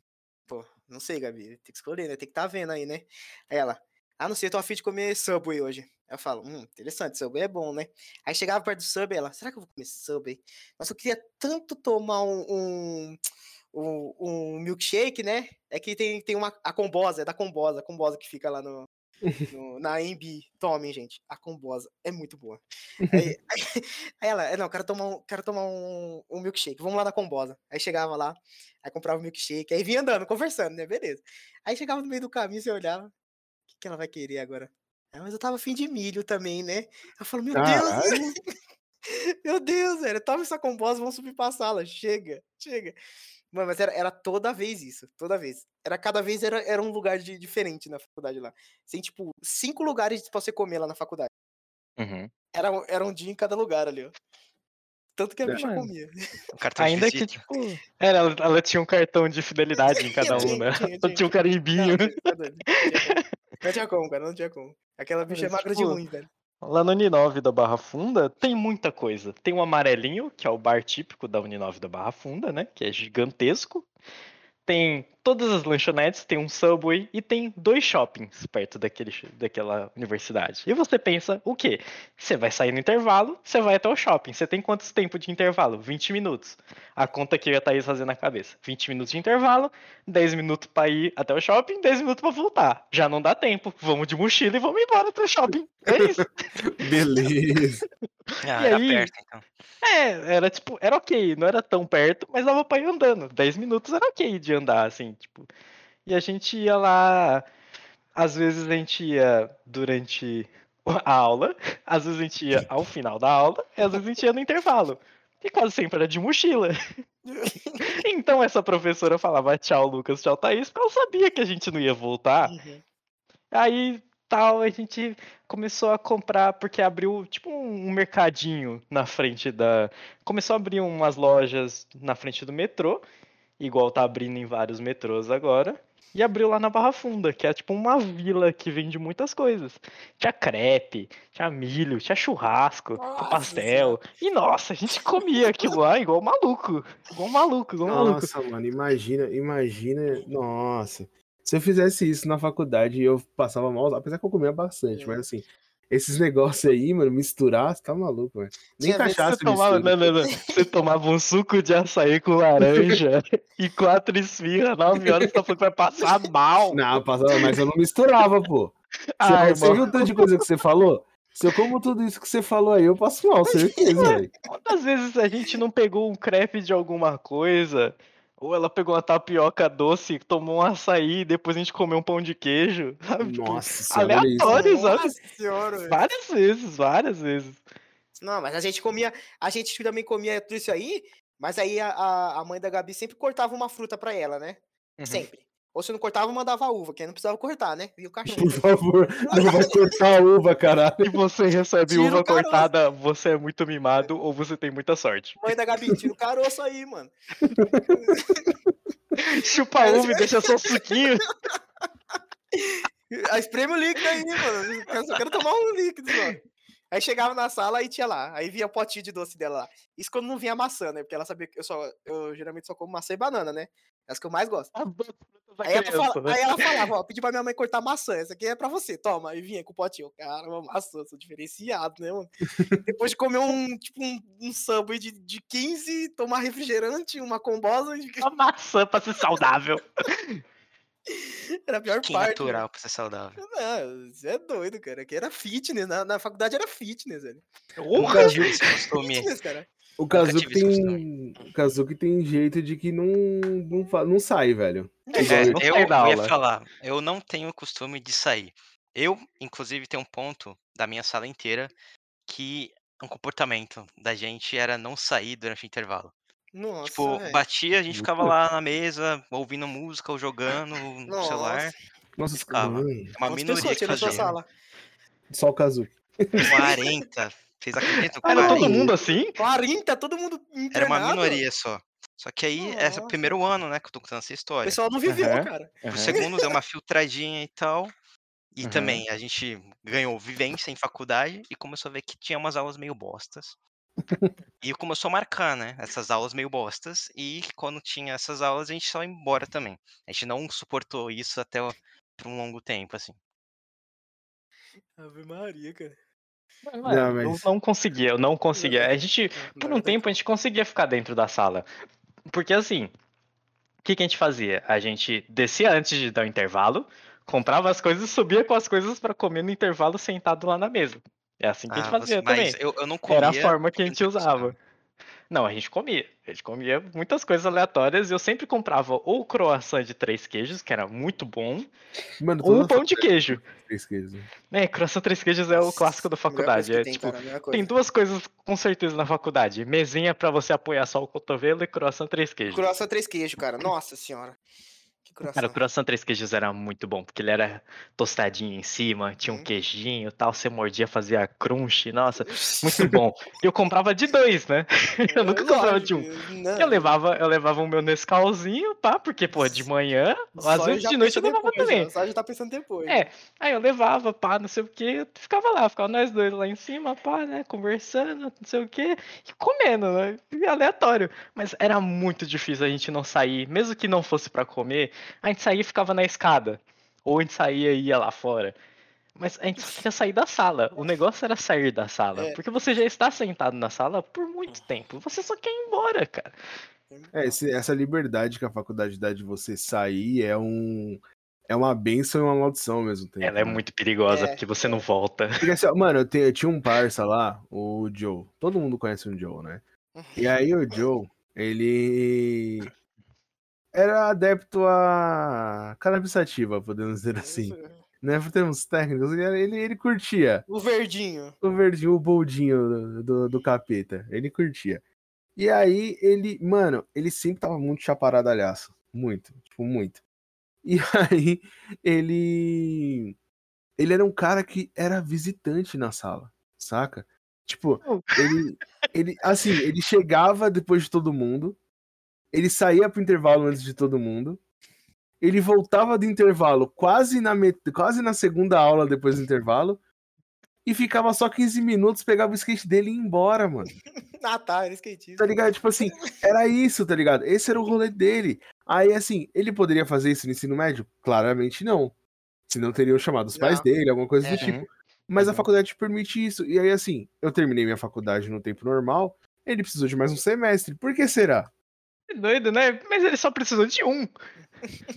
pô, não sei, Gabi, tem que escolher, né? Tem que tá vendo aí, né? Aí ela, ah, não sei, eu tô afim de comer Subway hoje. Eu falo, hum, interessante, Subway é bom, né? Aí chegava perto do Subway, ela, será que eu vou comer Subway? Nossa, eu queria tanto tomar um, um, um, um milkshake, né? É que tem, tem uma, a combosa, é da combosa, a combosa que fica lá no, no- na AMB. Tomem, gente, a combosa é muito boa. Aí, [laughs] aí- aí ela, "É, não, quero tomar, um, quero tomar um, um milkshake, vamos lá na combosa. Aí chegava lá, aí comprava o milkshake, aí vinha andando, conversando, né? Beleza. Aí chegava no meio do caminho, você olhava, o que, que ela vai querer agora? Ah, mas eu tava afim de milho também, né? Eu falo, meu Deus, Caralho. [laughs] meu Deus, velho, toma essa combosa, vamos subir pra sala, chega, chega. Mano, mas era, era toda vez isso, toda vez. Era cada vez era, era um lugar de, diferente na faculdade lá. Tem, tipo, cinco lugares pra você comer lá na faculdade. Uhum. Era, um- era um dia em cada lugar ali, ó. Tanto que a É, bicha comia. Um cartão de Ainda que, tipo. Era, ela, ela tinha um cartão de fidelidade em [laughs] cada um, Tinha, né? tinha, tinha, tinha um carimbinho. Não, tá não tinha como. Não tinha como, cara, não tinha como. Aquela bicha é Mas, magra de tipo, ruim, velho. Lá no Uninove da Barra Funda tem muita coisa. Tem o amarelinho, que é o bar típico da Uninove da Barra Funda, né? Que é gigantesco. Tem todas as lanchonetes, tem um Subway e tem dois shoppings perto daquele, daquela universidade. E você pensa, o quê? Você vai sair no intervalo, você vai até o shopping. Você tem quantos tempo de intervalo? 20 minutos. A conta que eu ia Thaís fazer na cabeça. 20 minutos de intervalo, 10 minutos pra ir até o shopping, 10 minutos pra voltar. Já não dá tempo. Vamos de mochila e vamos embora até o shopping. É isso. [laughs] Beleza. Ah, E era aí? perto, então. É, era tipo, era ok, não era tão perto, mas dava pra ir andando. 10 minutos era ok de andar, assim, tipo. E a gente ia lá. Às vezes a gente ia durante a aula, às vezes a gente ia ao final da aula, e às vezes a gente ia no intervalo. E quase sempre era de mochila. [laughs] Então essa professora falava tchau, Lucas, tchau, Thaís, porque ela sabia que a gente não ia voltar. Uhum. Aí tal, a gente começou a comprar, porque abriu tipo um, um mercadinho na frente da. Começou a abrir umas lojas na frente do metrô, igual tá abrindo em vários metrôs agora. E abriu lá na Barra Funda, que é tipo uma vila que vende muitas coisas. Tinha crepe, tinha milho, tinha churrasco, tinha Nossa pastel. E nossa, a gente comia aquilo lá igual maluco. Igual maluco, igual maluco. Nossa, mano, imagina, imagina. Nossa. Se eu fizesse isso na faculdade, eu passava mal, apesar que eu comia bastante, É. mas assim, esses negócios aí, mano, misturar, você tá maluco, velho. Nem Tinha cachaça Você tomava, mistura. não, não, não. Você tomava um suco de açaí com laranja [laughs] e quatro esfirras, nove horas, você tá falando que vai passar mal. Não, passava, mas eu não misturava, pô. Você, Ah, você viu o tanto de coisa que você falou? Se eu como tudo isso que você falou aí, eu passo mal, certeza, velho. Quantas vezes a gente não pegou um crepe de alguma coisa, Ou ela pegou uma tapioca doce, tomou um açaí, depois a gente comeu um pão de queijo. [laughs] Sabe? Tipo, Nossa aleatório, sabe? Nossa senhora, velho. Várias vezes, várias vezes. Não, mas a gente comia, a gente também comia tudo isso aí, mas aí a, a, a mãe da Gabi sempre cortava uma fruta pra ela, né? Uhum. Sempre. Ou se não cortava, mandava a uva, que aí não precisava cortar, né? E o cachorro. Por favor, não vai cortar a uva, caralho. Se você recebe Tira uva cortada, você é muito mimado ou você tem muita sorte. Mãe da Gabi, tira o caroço aí, mano. [laughs] Chupa a uva e deixa só o suquinho. [laughs] Espreme o líquido aí, mano. Eu só quero tomar um líquido só. Aí chegava na sala e tinha lá. Aí via o potinho de doce dela lá. Isso quando não vinha maçã, né? Porque ela sabia que eu só. Eu geralmente só como maçã e banana, né? As que eu mais gosto. Aí ela, criança, fala- né? aí ela falava, ó, pedi pra minha mãe cortar maçã, essa aqui é pra você, toma. Aí vinha com o potinho, caramba, maçã, sou diferenciado, né, mano? Depois de comer um, tipo, um, um subway de, de 15, tomar refrigerante, uma combosa, e- Uma maçã pra ser saudável. [laughs] [laughs] era a pior Que parte. natural pra ser saudável. Não, você é doido, cara. Que era fitness, na, na faculdade era fitness, velho. Porra! Nunca tive esse costume. Fitness, cara. O Kazuki tem. O Kazuki tem jeito de que não, não, não sai, velho. É, não eu, sai eu ia falar, eu não tenho costume de sair. Eu, inclusive, tenho um ponto da minha sala inteira que um comportamento da gente era não sair durante o intervalo. Nossa, tipo, velho. batia, a gente ficava lá na mesa, ouvindo música ou jogando no celular. Nossa. Nossa, Ficava. mano, É uma Quantas minoria que fazia. sala? Só o Kazuki. 40. Vocês acreditam? Ah, Era todo 40. mundo assim? 40, todo mundo Era uma internado? minoria só. Só que aí, esse é Nossa. o primeiro ano, né, que eu tô contando essa O história. pessoal não viveu, Aham. cara. O Aham. segundo deu uma filtradinha e tal. E Uhum. também a gente ganhou vivência em faculdade e começou a ver que tinha umas aulas meio bostas. E começou a marcar, né? Essas aulas meio bostas. E quando tinha essas aulas, a gente só ia embora também. A gente não suportou isso até por um longo tempo, assim. Ave Maria, cara. Mano, eu mas- não conseguia, eu não conseguia. A gente, por um tempo, a gente conseguia ficar dentro da sala. Porque assim, o que, que a gente fazia? A gente descia antes de dar o intervalo, comprava as coisas e subia com as coisas pra comer no intervalo sentado lá na mesa. É assim que a gente Ah, fazia também. eu, eu não comia. Era a forma que a gente usava. Não, a gente comia. A gente comia muitas coisas aleatórias e eu sempre comprava ou croissant de três queijos, que era muito bom, Mano, ou um pão de queijo. três queijos. né? É, croissant três queijos é o clássico da faculdade. É tem, tipo, cara, tem duas coisas com certeza na faculdade: mesinha pra você apoiar só o cotovelo e croissant três queijos. Croissant três queijos, cara. Nossa senhora. Que Cara, croissant. o croissant três queijos era muito bom, porque ele era tostadinho em cima, tinha um Uhum. queijinho e tal, você mordia, fazia crunch, nossa, [laughs] muito bom. E eu comprava de dois, né? [laughs] Eu nunca comprava de um. Não, Eu levava, eu levava o meu Nescauzinho, tá? Porque, pô, de manhã, às só vezes já de noite eu levava depois, também. Só já tá pensando depois. É, aí eu levava, pá, não sei o que, ficava lá, ficava nós dois lá em cima, pá, né, conversando, não sei o que, e comendo, né, e aleatório. Mas era muito difícil a gente não sair, mesmo que não fosse pra comer, a gente saía e ficava na escada, ou a gente saía e ia lá fora. Mas a gente só queria sair da sala, o negócio era sair da sala, É. porque você já está sentado na sala por muito tempo, você só quer ir embora, cara. É, esse- essa liberdade que a faculdade dá de você sair é um. É uma benção e uma maldição ao mesmo tempo. Ela é né? muito perigosa, É, porque você não volta. [laughs] Porque, assim, mano, eu, te- eu tinha um parça lá, o Joe. Todo mundo conhece o Joe, né? E aí o Joe, ele era adepto a cannabis sativa, podemos dizer assim. Né? Por termos técnicos, ele, ele curtia O verdinho. o verdinho, o boldinho do, do, do capeta. Ele curtia. E aí ele, mano, ele sempre tava muito chaparadalhaço. Muito, tipo, muito. E [laughs] aí ele. Ele era um cara que era visitante na sala, saca? Tipo, ele. ele assim, ele chegava depois de todo mundo. Ele saía pro intervalo antes de todo mundo. Ele voltava do intervalo quase na, met... quase na segunda aula depois do intervalo. E ficava só 15 minutos, pegava o skate dele e ia embora, mano. [laughs] Ah, tá, era skatista. Tá ligado? Tipo assim, era isso, tá ligado? Esse era o rolê dele. Aí, assim, ele poderia fazer isso no ensino médio? Claramente não. Senão teriam chamado os pais Não. dele, alguma coisa do É. tipo. Mas a Uhum. faculdade permite isso. E aí, assim, eu terminei minha faculdade no tempo normal. Ele precisou de mais um semestre. Por que será? Que doido, né? Mas ele só precisou de um.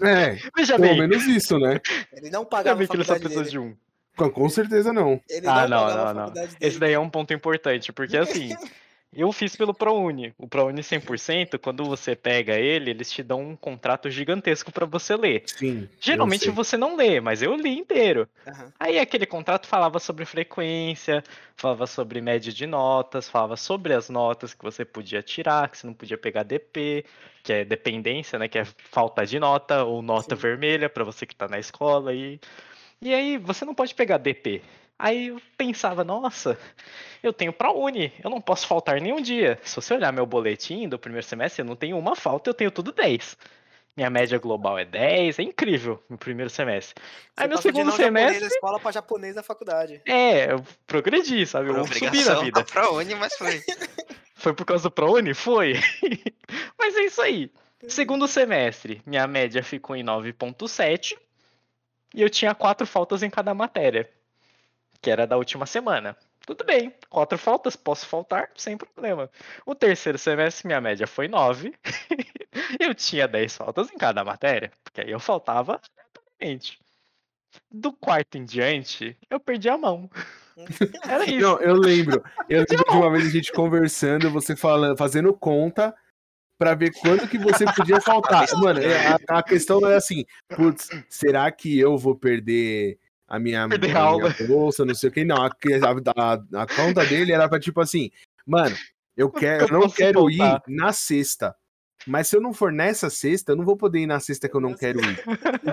É, [laughs] Veja pelo bem, menos isso, né? Ele não veja pagava a bem que ele só faculdade precisou dele. de um. Com, com certeza não. Ele Ah, não não, não, a não. faculdade dele. Esse daí é um ponto importante, porque assim, [laughs] Eu fiz pelo ProUni. O ProUni 100%, quando você pega ele, eles te dão um contrato gigantesco para você ler. Sim. Geralmente você não lê, mas eu li inteiro. Aham. Aí aquele contrato falava sobre frequência, falava sobre média de notas, falava sobre as notas que você podia tirar, que você não podia pegar DP, que é dependência, né? Que é falta de nota ou nota Sim. vermelha para você que tá na escola. E, e aí você não pode pegar DP. Aí eu pensava, nossa, eu tenho pra Uni, eu não posso faltar nenhum dia. Se você olhar meu boletim do primeiro semestre, eu não tenho uma falta, eu tenho tudo 10. Minha média global é 10, é incrível no primeiro semestre. Aí Você meu passou de segundo semestre, da escola pra japonês da faculdade. é, eu progredi, sabe? Eu subi na vida. pra Uni, mas foi. [laughs] Foi por causa do ProUni? Foi. [laughs] Mas é isso aí. Segundo semestre, minha média ficou em 9.7 e eu tinha quatro faltas em cada matéria, que era da última semana. Tudo bem, quatro faltas, posso faltar sem problema. O terceiro semestre, minha média foi 9. [laughs] eu tinha 10 faltas em cada matéria, porque aí eu faltava aleatoriamente. Do quarto em diante, eu perdi a mão. [laughs] Era isso. Não, eu lembro. [laughs] Eu lembro de uma vez a gente conversando, você falando, fazendo conta pra ver quanto que você podia faltar. Mano, a, a questão não é assim, putz, será que eu vou perder a minha, a minha bolsa, não sei o que? Não, a, a, a conta dele era pra tipo assim, mano, eu, quero, eu não quero ir voltar? na sexta. Mas se eu não for nessa sexta, eu não vou poder ir na sexta que eu não quero ir.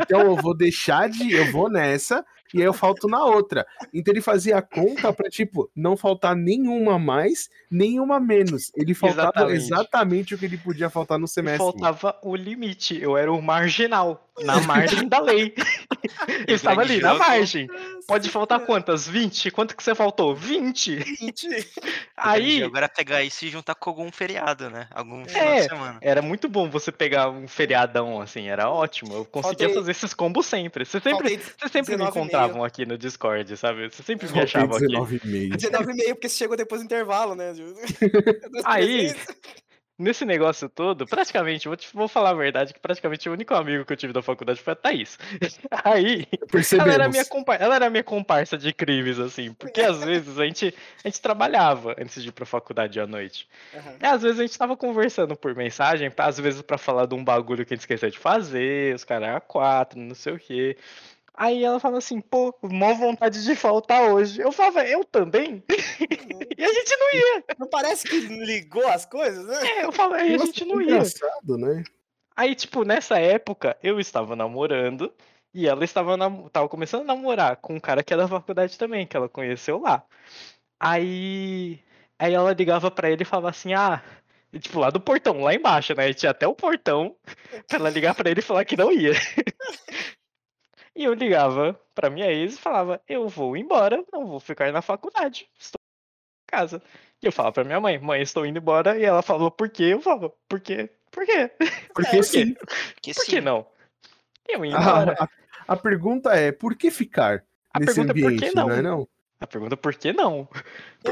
Então eu vou deixar de. Eu vou nessa e aí eu falto na outra. Então ele fazia a conta pra, tipo, não faltar nenhuma mais, nenhuma menos. Ele faltava Exatamente. exatamente, o que ele podia faltar no E semestre. faltava o limite. Eu era o marginal, na margem da lei. [laughs] Eu estava ali, na margem. Pode faltar quantas? 20? Quanto que você faltou? 20. [laughs] Aí Agora pegar isso e juntar com algum feriado, né? Algum final É. de semana. era muito bom você pegar um feriadão assim, era ótimo. Eu conseguia Faltei- fazer esses combos sempre. Você sempre, Faltei vocês sempre me 19,5. Encontravam aqui no Discord, sabe? Você sempre me Faltei achavam aqui. 19,5. 19,5 porque você chegou depois do intervalo, né? [laughs] Aí, nesse negócio todo, praticamente, vou, te- vou falar a verdade, que praticamente o único amigo que eu tive da faculdade foi a Thaís. [laughs] Aí, ela Percebemos. era, minha compa- ela era minha comparsa de crimes, assim, porque às vezes a gente, a gente trabalhava antes de ir pra faculdade à noite. Aham. E às vezes a gente tava conversando por mensagem, às vezes pra falar de um bagulho que a gente esqueceu de fazer, os caras quatro, não sei o quê. Aí ela fala assim, pô, mó vontade de faltar hoje. Eu falava, eu também? [laughs] e a gente não ia. Não parece que ligou as coisas, né? É, eu falava, aí a Nossa, gente não ia. engraçado, né? Aí, tipo, nessa época, eu estava namorando e ela estava nam- tava começando a namorar com um cara que é da faculdade também, que ela conheceu lá. Aí, aí ela ligava pra ele e falava assim: "Ah, e, tipo, lá do portão, lá embaixo, né? E tinha até o portão pra ela ligar pra ele e falar que não ia. [laughs] E eu ligava pra minha ex e falava: "Eu vou embora, não vou ficar na faculdade. Estou em casa". E eu falava pra minha mãe: "Mãe, estou indo embora". E ela falou: "Por quê?" Eu falava: "Por quê? Por quê?" [laughs] Porque É, sim. Porque Por sim. que não? Eu ia A, embora. a- a pergunta é: por que ficar A nesse pergunta é por que ambiente, não? não é não? A pergunta é por que não? Por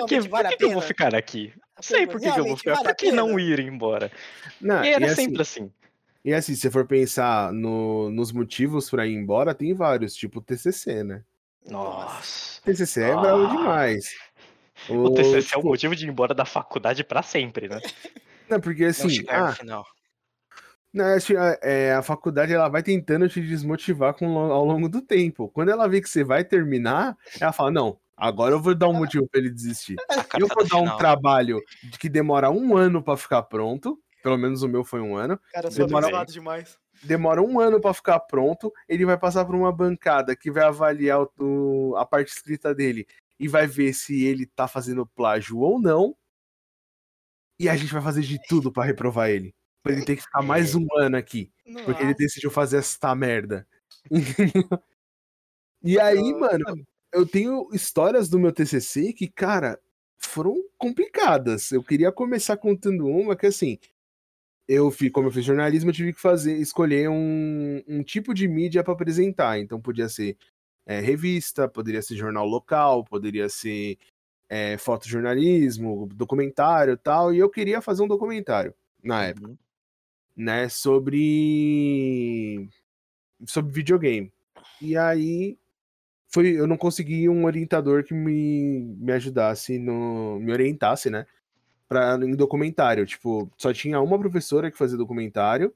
que, Realmente vale por que a que eu vou ficar aqui? A Sei por que, que eu vou ficar. vale a Por que não ir embora? Não, E era e assim, sempre assim. E assim, se você for pensar no- nos motivos pra ir embora, tem vários, tipo o TCC, né? Nossa. TCC é bravo Ah. demais. [laughs] O TCC é o tipo, motivo de ir embora da faculdade pra sempre, né? [laughs] Não, porque Não assim, no ah, final. não, que, ah, é, a faculdade ela vai tentando te desmotivar com, ao longo do tempo. Quando ela vê que você vai terminar, ela fala: Não, agora eu vou dar um motivo pra ele desistir. Eu vou dar um trabalho que demora um ano pra ficar pronto. Pelo menos o meu foi um ano. Cara, sou Demora- demais. demora um ano pra ficar pronto, ele vai passar por uma bancada que vai avaliar o- a parte escrita dele e vai ver se ele tá fazendo plágio ou não. E a gente vai fazer de tudo pra reprovar ele. Pra ele ter que ficar mais um ano aqui, porque ele decidiu fazer esta merda. E aí, mano, eu tenho histórias do meu TCC que, cara, foram complicadas. Eu queria começar contando uma que, assim, eu fiz, como eu fiz jornalismo, eu tive que fazer, escolher um, um tipo de mídia para apresentar. Então, podia ser é, revista, poderia ser jornal local, poderia ser é, fotojornalismo, documentário tal. E eu queria fazer um documentário na época, né, sobre sobre videogame. E aí foi, eu não consegui um orientador que me, me ajudasse no, me orientasse, né, pra, em documentário. Tipo, só tinha uma professora que fazia documentário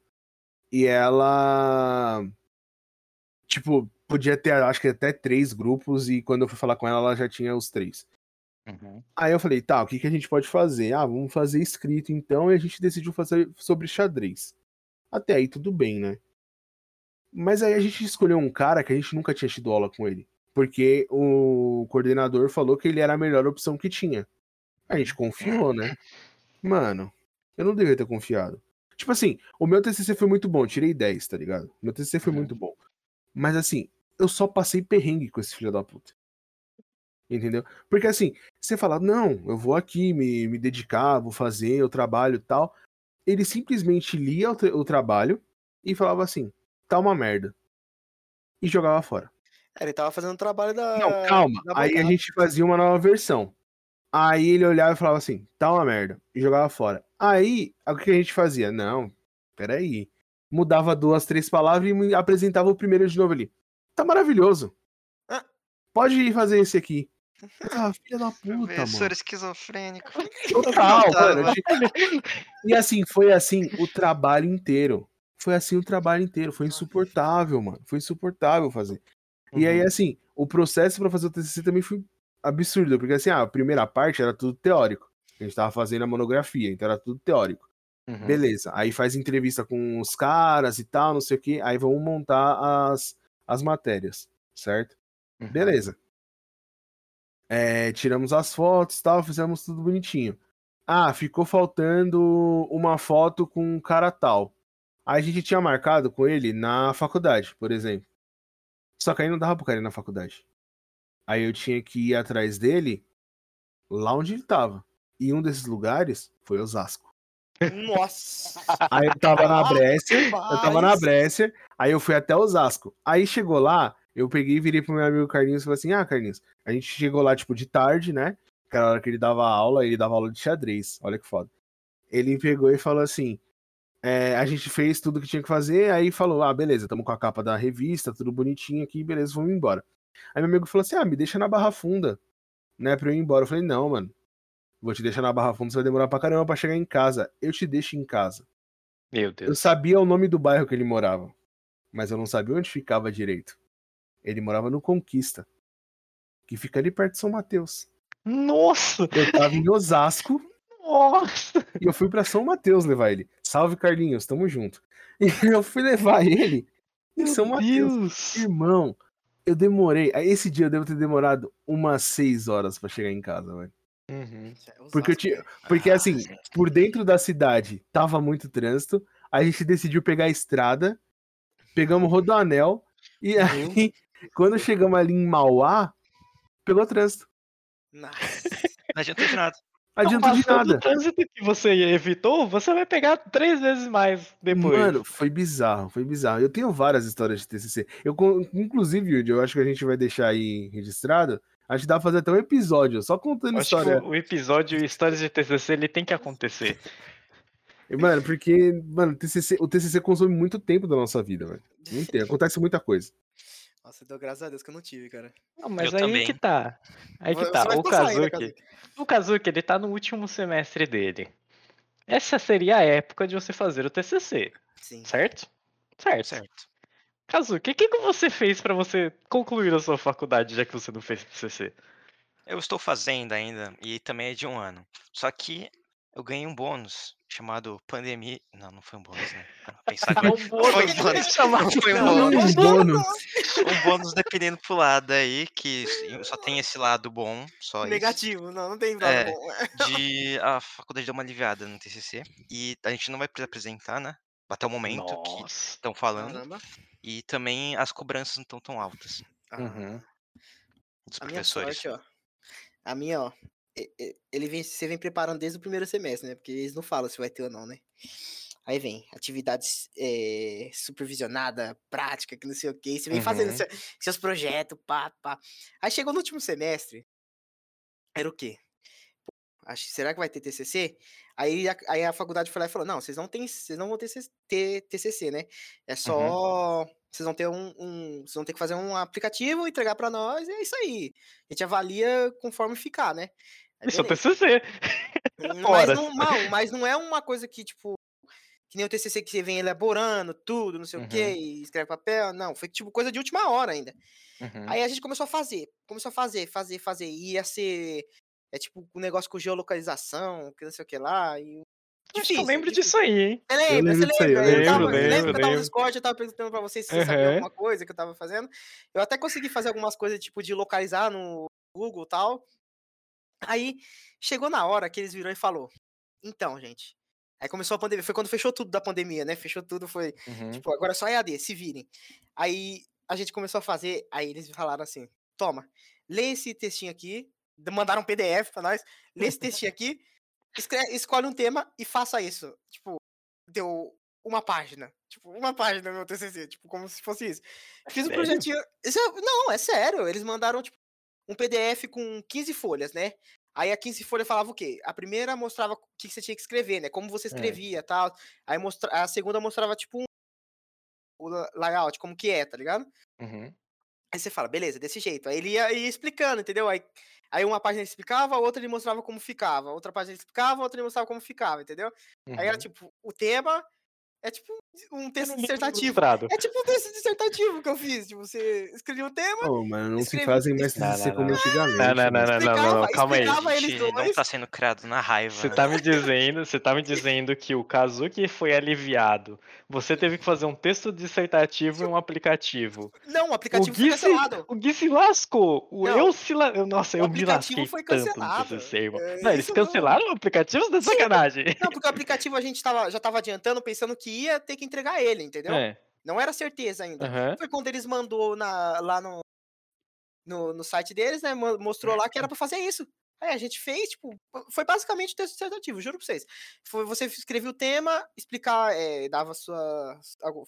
e ela. Tipo, podia ter, acho que até três grupos, e quando eu fui falar com ela, ela já tinha os três. Uhum. Aí eu falei, tá, o que, que a gente pode fazer? Ah, vamos fazer escrito então, e a gente decidiu fazer sobre xadrez. Até aí tudo bem, né? Mas aí a gente escolheu um cara que a gente nunca tinha tido aula com ele. Porque o coordenador falou que ele era a melhor opção que tinha. A gente confiou, né? Mano, eu não devia ter confiado. Tipo assim, o meu TCC foi muito bom, tirei 10, tá ligado? Meu TCC foi Uhum. muito bom. Mas assim, eu só passei perrengue com esse filho da puta. Entendeu? Porque assim, você fala, não, eu vou aqui me, me dedicar, vou fazer o trabalho e tal. Ele simplesmente lia o, tra- o trabalho e falava assim, tá uma merda. E jogava fora. É, ele tava fazendo o trabalho da. Não, calma. da Aí a gente fazia uma nova versão. Aí ele olhava e falava assim, tá uma merda. E jogava fora. Aí, o que a gente fazia? Não, peraí. Mudava duas, três palavras e me apresentava o primeiro de novo ali. Tá maravilhoso. Ah. Pode ir fazer esse aqui. [laughs] Ah, filha da puta, Professor mano. esquizofrênico. Total, mano. E assim, foi assim o trabalho inteiro. Foi assim o trabalho inteiro. Foi insuportável, mano. Foi insuportável fazer. E aí, Uhum. assim, o processo pra fazer o TCC também foi absurdo, porque assim, ah, a primeira parte era tudo teórico. A gente tava fazendo a monografia, então era tudo teórico. Uhum. Beleza. Aí faz entrevista com os caras e tal, não sei o que. Aí vamos montar as, as matérias, certo? Uhum. Beleza. É, tiramos as fotos e tal, fizemos tudo bonitinho. Ah, ficou faltando uma foto com um cara tal. Aí a gente tinha marcado com ele na faculdade, por exemplo. Só que aí não dava pro cara ir na faculdade. Aí eu tinha que ir atrás dele lá onde ele tava. E um desses lugares foi Osasco. Nossa! Aí eu tava na Brécia, eu tava na. Brécia, aí eu fui até Osasco. Aí chegou lá, eu peguei e virei pro meu amigo Carlinhos e falei assim: Ah, Carlinhos, a gente chegou lá, tipo, de tarde, né? Que era a hora que ele dava aula, ele dava aula de xadrez. Olha que foda. Ele pegou e falou assim: é, a gente fez tudo que tinha que fazer, aí falou: Ah, beleza, tamo com a capa da revista, tudo bonitinho aqui, beleza, vamos embora. Aí meu amigo falou assim: Ah, me deixa na Barra Funda, né, pra eu ir embora. Eu falei: Não, mano, vou te deixar na Barra Funda, você vai demorar pra caramba pra chegar em casa. Eu te deixo em casa. Meu Eu Deus. sabia o nome do bairro que ele morava, mas eu não sabia onde ficava direito. Ele morava no Conquista, que fica ali perto de São Mateus. Nossa! Eu tava em Osasco Nossa! e eu fui pra São Mateus levar ele. Salve Carlinhos, tamo junto. [laughs] E eu fui levar ele em Meu São Mateus. Deus! Irmão, eu demorei. Esse dia eu devo ter demorado umas seis horas pra chegar em casa, velho. Uhum. Porque eu tinha. Porque assim, por dentro da cidade tava muito trânsito. A gente decidiu pegar a estrada, pegamos o Rodoanel, e aí, [laughs] quando chegamos ali em Mauá, pegou trânsito. Nossa. Não adianta de nada. Adiantou de nada. O trânsito que você evitou, você vai pegar três vezes mais depois. Mano, foi bizarro, foi bizarro. Eu tenho várias histórias de TCC. Eu, inclusive, Yudi, eu acho que a gente vai deixar aí registrado. Acho que dá pra fazer até um episódio, só contando Acho história. o, o episódio Histórias de TCC ele tem que acontecer. Mano, porque, mano, TCC, o TCC consome muito tempo da nossa vida, velho. Muito tempo. Acontece muita coisa. Nossa, deu graças a Deus que eu não tive, cara. Não, mas Eu aí também. que tá. Aí que tá. O passar ainda, Kazuki, o Kazuki, ele tá no último semestre dele. Essa seria a época de você fazer o TCC, Sim. certo? Certo. Certo. Kazuki, o que, que você fez pra você concluir a sua faculdade, já que você não fez TCC? Eu estou fazendo ainda e também é de um ano. Só que eu ganhei um bônus chamado pandemia. Não, não foi um bônus, né? Para pensar agora. um bônus, [laughs] Foi um bônus. [laughs] chamado Foi um Não, bônus. um bônus. Um bônus dependendo pro lado aí, que só tem esse lado bom, só [laughs] isso. Negativo, não, não tem nada É. bom. De a faculdade deu uma aliviada no TCC. E a gente não vai precisar apresentar, né? Até o momento que Nossa. estão falando. Caramba. E também as cobranças não estão tão altas Ah, Uhum. dos A minha professores. sorte, ó. A minha, ó. Ele vem, você vem preparando desde o primeiro semestre, né? Porque eles não falam se vai ter ou não, né? Aí vem, atividades eh, supervisionada, prática, que não sei o quê. Você vem fazendo Uhum. seu- seus projetos, pá, pá. Aí chegou no último semestre, era o quê? Pô, acho, será que vai ter TCC? Aí a, aí a faculdade foi lá e falou, não, vocês não, tem, vocês não vão ter, ter TCC, né? É só... Vocês vão ter um, um- Vocês vão ter que fazer um aplicativo, entregar pra nós, e é isso aí. A gente avalia conforme ficar, né? Isso é. TCC. Mas [laughs] não, não, mas não é uma coisa que, tipo, que nem o TCC que você vem elaborando tudo, não sei o quê, Uhum. e escreve papel. Não, foi tipo coisa de última hora ainda. Uhum. Aí a gente começou a fazer, começou a fazer, fazer, fazer. E ia ser, é tipo, um negócio com geolocalização, que não sei o que lá. E... Acho que eu Difícil, lembro difícil. disso aí, hein? Você lembra, lembro você disso aí, eu lembra? Eu lembro, tava, lembro, lembra que eu tava no lembro. Discord, eu tava perguntando pra vocês se vocês sabiam Aham. alguma coisa que eu tava fazendo. Eu até consegui fazer algumas coisas, tipo, de localizar no Google e tal. Aí, chegou na hora que eles viram e falou, então, gente, aí começou a pandemia, foi quando fechou tudo da pandemia, né? Fechou tudo, foi, Uhum. tipo, agora é só EAD, se virem. Aí, a gente começou a fazer, aí eles falaram assim, toma, lê esse textinho aqui, mandaram um PDF pra nós, lê esse [laughs] textinho aqui, escre- escolhe um tema e faça isso. Tipo, deu uma página. Tipo, uma página no meu TCC, tipo, como se fosse isso. Fiz um sério? projetinho. Isso é- não, é sério. Eles mandaram, tipo, um PDF com 15 folhas, né? Aí a 15 folhas falava o quê? A primeira mostrava o que você tinha que escrever, né? Como você escrevia e tal. Aí mostra... a segunda mostrava, tipo, um... o la- layout, como que é, tá ligado? Uhum. Aí você fala, beleza, desse jeito. Aí ele ia, ia explicando, entendeu? Aí, aí uma página ele explicava, a outra ele mostrava como ficava. Outra página ele explicava, a outra ele mostrava como ficava, entendeu? Aí era Uhum. tipo, o tema é tipo um texto dissertativo. ilustrado. É tipo um texto dissertativo que eu fiz. Tipo, você escrevia um tema, Pô, mano, não se fazem mais Não, TCC não, como não. antigamente. Não, não, não, mano. não, não, não, explicava, não, calma aí. gente não tá sendo criado na raiva. Você tá me dizendo, você tá me dizendo que o Kazuki foi aliviado. Você teve que fazer um texto dissertativo e um aplicativo. Não, o aplicativo foi Gui se- cancelado. O Gui se lascou. O Não. eu se la... Nossa, O eu me aplicativo lasquei foi tanto cancelado. no TCC, irmão. É, não, eles não. cancelaram o aplicativo? Isso é sacanagem. Não, porque o aplicativo a gente tava, já tava adiantando, pensando que ia ter que entregar ele, entendeu? É. Não era certeza ainda. aham. Foi quando eles mandou na, lá no, no, no site deles, né? mo- Mostrou lá que era pra fazer isso. Aí a gente fez, tipo, foi basicamente o texto dissertativo, juro pra vocês. Foi, você escrevia o tema, explicar, eh, dava sua.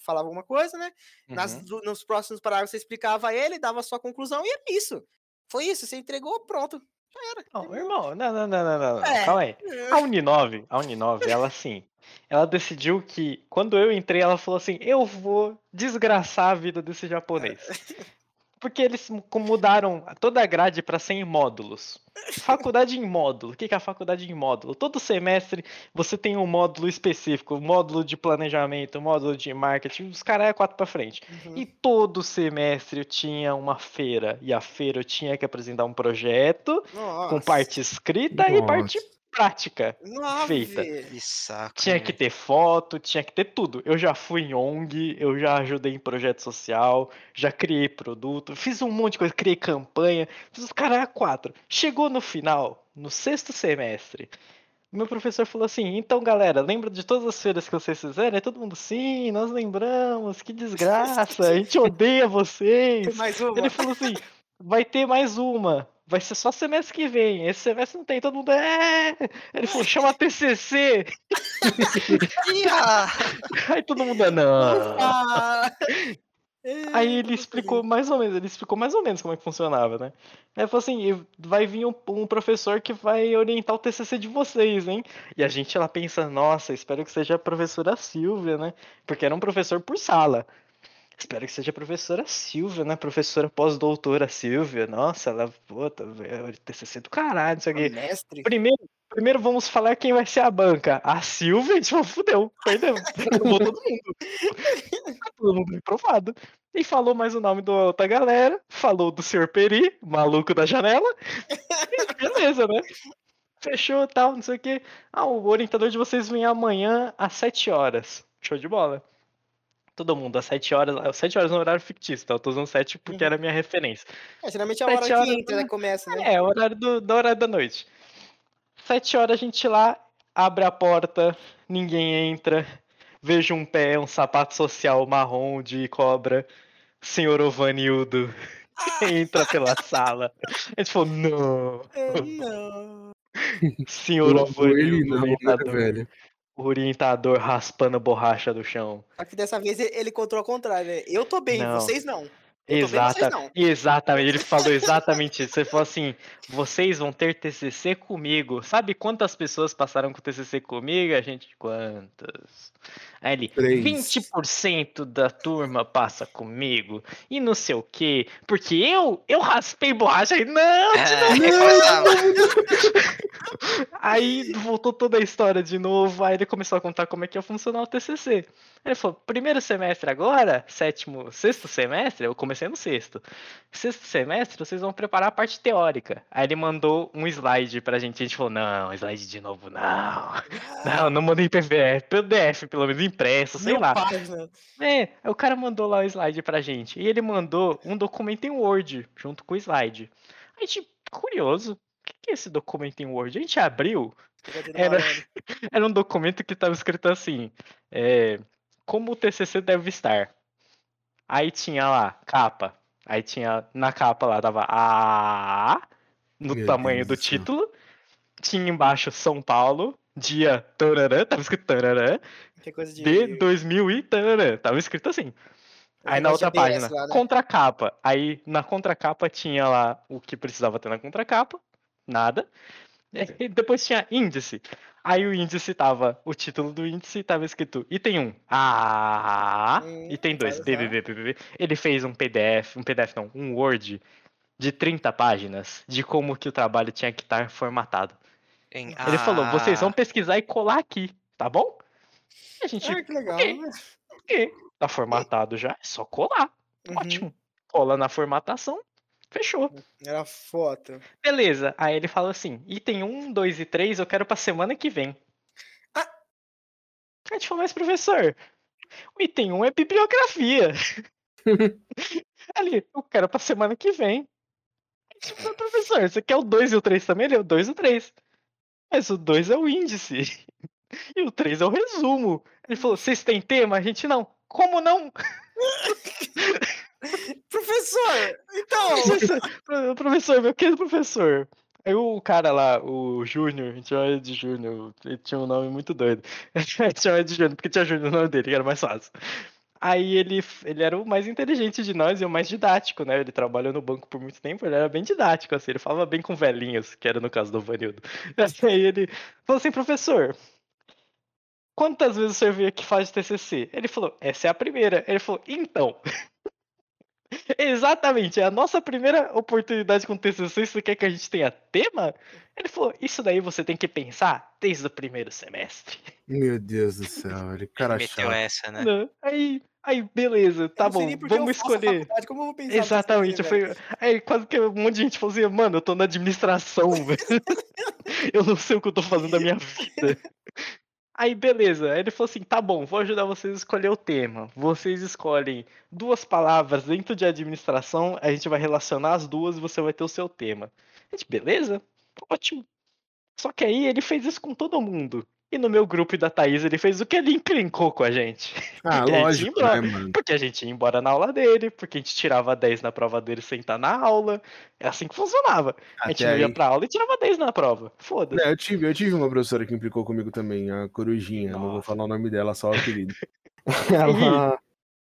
falava alguma coisa, né? Nas, uhum. do- nos próximos parágrafos você explicava ele, dava a sua conclusão e era isso. Foi isso, você entregou, pronto. Já era. Não, irmão, não, não, não, não, não, não, É. calma aí. [laughs] A Uninove, a Uninove, ela assim, ela decidiu que quando eu entrei, ela falou assim: eu vou desgraçar a vida desse japonês. [laughs] Porque eles mu- mudaram toda a grade para 100 módulos. Faculdade em módulo. O que que é a faculdade em módulo? Todo semestre você tem um módulo específico, um módulo de planejamento, módulo de marketing, os caras é quatro para frente. Uhum. E todo semestre eu tinha uma feira. E a feira eu tinha que apresentar um projeto com Nossa. parte escrita e parte prática. Nossa, feita. Que saco. Tinha hein, que ter foto, tinha que ter tudo. Eu já fui em ONG, eu já ajudei em projeto social, já criei produto, fiz um monte de coisa, criei campanha, fiz os caras quatro. Chegou no final, no sexto semestre, meu professor falou assim: então galera, lembra de todas as feiras que vocês fizeram? Aí todo mundo, sim, nós lembramos, que desgraça, a gente [laughs] odeia vocês. Ele falou assim: vai ter mais uma. Vai ser só semestre que vem. Esse semestre não tem. Todo mundo é. Ele falou: chama TCC. [laughs] Aí todo mundo é não. Aí ele explicou mais ou menos. Ele explicou mais ou menos como é que funcionava, né? Aí falou assim: "E vai vir um, um professor que vai orientar o TCC de vocês, hein? E a gente lá pensa: nossa, espero que seja a professora Silvia, né? Porque era um professor por sala. Espero que seja a professora Silvia, né? Professora pós-doutora Silvia. Nossa, ela, puta, velho, TCC do caralho, não sei o quê. Mestre. Primeiro, primeiro vamos falar quem vai ser a banca. A Silvia, [laughs] tipo, fudeu, perdeu. Derrubou todo mundo. todo mundo reprovado. E falou mais o nome da outra galera. Falou do Sr. Peri, maluco da janela. Beleza, né? Fechou tal, não sei o quê. Ah, o orientador de vocês vem amanhã às 7 horas. Show de bola. Todo mundo às 7 horas, às 7 horas no horário fictício, tá? Eu tô usando 7 porque Uhum. era a minha referência. É, geralmente é a hora que horas, entra, né? Começa, né? É, o horário do, do horário da noite. Sete horas a gente lá, abre a porta, ninguém entra. Vejo um pé, um sapato social marrom de cobra. Senhor Ovanildo entra pela sala. A gente falou, não. É, não. Senhor Logo ele Ovanildo, não, né, velho? Orientador raspando borracha do chão. Só que dessa vez ele encontrou ao contrário, né? Eu tô bem, Não. vocês não. Tô bem, vocês Exata, não. exatamente, ele falou exatamente isso. Ele falou assim: vocês vão ter TCC comigo. Sabe quantas pessoas passaram com TCC comigo? A gente, quantas? Aí ele, Três. 20% da turma passa comigo e não sei o quê, porque eu, eu raspei borracha aí, não, É, recomeçava. [laughs] Aí voltou toda a história de novo, aí ele começou a contar como é que ia funcionar o TCC. Ele falou, primeiro semestre agora, sétimo, sexto semestre, eu comecei no sexto. Sexto semestre, vocês vão preparar a parte teórica. Aí ele mandou um slide pra gente, a gente falou, não, slide de novo, não. Não, não mandei PDF, PDF, pelo menos impresso, sei Mil lá. páginas. É, aí o cara mandou lá o slide pra gente. E ele mandou um documento em Word, junto com o slide. A gente, curioso, o que que é esse documento em Word? A gente abriu, Era- [laughs] era um documento que tava escrito assim, é, como o TCC deve estar. Aí tinha lá, capa. Aí tinha, na capa lá, tava A, no Meu tamanho Deus do título. Tinha embaixo São Paulo, dia tararã, tava escrito tararã, Que é coisa de. de 2000 e tararã, tava escrito assim. Aí na outra página, lá, né? contracapa. Aí na contracapa tinha lá o que precisava ter na contracapa, nada. E depois tinha índice. Aí o índice tava, o título do índice tava escrito item 1, A, Hum, item 2, vai B, usar. B, B, B, B. Ele fez um PDF, um PDF não, um Word de 30 páginas de como que o trabalho tinha que estar formatado. Em- Ele falou, vocês vão Ah, pesquisar e colar aqui, tá bom? A gente, Ah, que legal. [laughs] Ok. né? ok, tá formatado já, é só colar. Uhum. Ótimo. Cola na formatação, fechou. Era foto. Beleza. Aí ele fala assim: item 1, 2 e 3 eu quero pra semana que vem. Ah. A gente falou, mas professor, o item 1 é bibliografia. [laughs] Ali, eu quero pra semana que vem. Falou, professor, você quer o 2 e o 3 também? Ele é o 2 e o 3. Mas o 2 é o índice. [laughs] E o 3 é o resumo. Ele falou, vocês têm tema? A gente não. Como não? [laughs] Professor! Então! Professor, pro- professor, meu querido professor. Aí o cara lá, o Júnior, a gente chama ele de Júnior, ele tinha um nome muito doido. [laughs] A gente chama ele de Júnior porque tinha Júnior no nome dele, que era mais fácil. Aí ele, ele era o mais inteligente de nós e o mais didático, né? Ele trabalhou no banco por muito tempo, ele era bem didático, assim, ele falava bem com velhinhos, que era no caso do Vanildo. Aí ele falou assim, professor, quantas vezes o senhor veio aqui faz TCC? Ele falou, essa é a primeira. Ele falou, então, [laughs] Exatamente, é a nossa primeira oportunidade com TCC. Você quer que a gente tenha tema? Ele falou: Isso daí você tem que pensar desde o primeiro semestre. Meu Deus do céu, ele cara meteu chato. essa, né? Não, Aí, aí, beleza, tá bom, vamos escolher. Como eu vou pensar Exatamente, foi. Aí quase que um monte de gente falou assim: Mano, eu tô na administração, [laughs] velho. Eu não sei o que eu tô fazendo da minha [laughs] vida. Aí, beleza. Aí ele falou assim: tá bom, vou ajudar vocês a escolher o tema. Vocês escolhem duas palavras dentro de administração, a gente vai relacionar as duas e você vai ter o seu tema. A gente, beleza? Ótimo. Só que aí ele fez isso com todo mundo. E no meu grupo da Thaís, ele fez o que ele encrencou com a gente. Ah, [laughs] Porque lógico, embora. né, mano? Porque a gente ia embora na aula dele, porque a gente tirava 10 na prova dele sem estar na aula. É assim que funcionava. A gente Até não ia aí. pra aula e tirava 10 na prova. Foda-se. É, eu tive, eu tive uma professora que implicou comigo também, a Corujinha. Não vou Nossa. falar o nome dela, só o apelido. [laughs] [laughs] ela,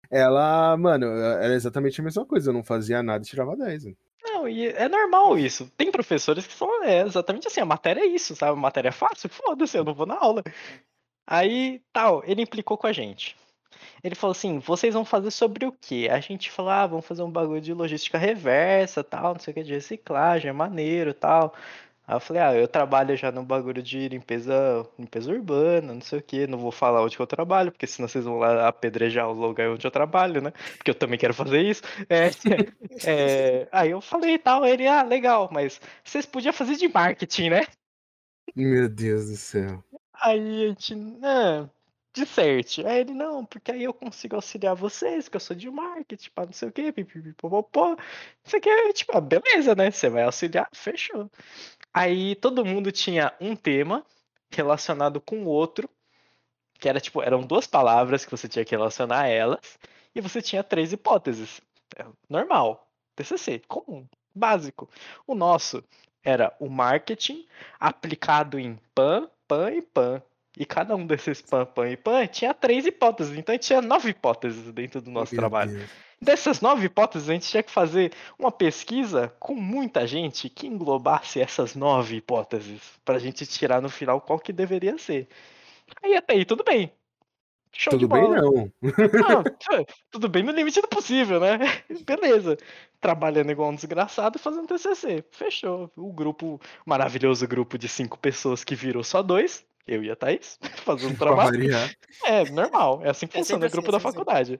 ela, mano, era exatamente a mesma coisa. Eu não fazia nada e tirava 10. mano. Não, e é normal isso. Tem professores que são é, exatamente assim, a matéria é isso, sabe? A matéria é fácil, foda-se, eu não vou na aula. Aí, tal, ele implicou com a gente. Ele falou assim, vocês vão fazer sobre o quê? A gente falou, ah, vamos fazer um bagulho de logística reversa, tal, não sei o que, de reciclagem, é maneiro, tal. Aí eu falei, ah, eu trabalho já no bagulho de limpeza, limpeza urbana, não sei o que, não vou falar onde que eu trabalho, porque senão vocês vão lá apedrejar o lugar onde eu trabalho, né? Porque eu também quero fazer isso. É, [laughs] é, aí eu falei e tal, ele, ah, legal, mas vocês podiam fazer de marketing, né? Meu Deus do céu. Aí a gente, ah, de certo. Aí ele, não, porque aí eu consigo auxiliar vocês, que eu sou de marketing, pá, não sei o quê, pipipipopopó. Isso aqui é, tipo, ah, beleza, né? Você vai auxiliar, fechou. Aí todo mundo tinha um tema relacionado com o outro, que era, tipo, eram duas palavras que você tinha que relacionar a elas, e você tinha três hipóteses. É normal, TCC, comum, básico. O nosso era o marketing aplicado em PAN, PAN e PAN. E cada um desses pan, pan e pan tinha três hipóteses. Então a gente tinha nove hipóteses dentro do nosso Meu trabalho. Deus. Dessas nove hipóteses, a gente tinha que fazer uma pesquisa com muita gente que englobasse essas nove hipóteses. Pra gente tirar no final qual que deveria ser. Aí até aí, tudo bem. Show Tudo bem, bola. não. [laughs] Tudo bem no limite do possível, né? [laughs] Beleza. Trabalhando igual um desgraçado e fazendo TCC. Fechou. O grupo, maravilhoso grupo de cinco pessoas que virou só dois, eu e a Thaís, fazendo trabalho. É, normal. É assim que É funciona sempre o grupo assim, da é faculdade.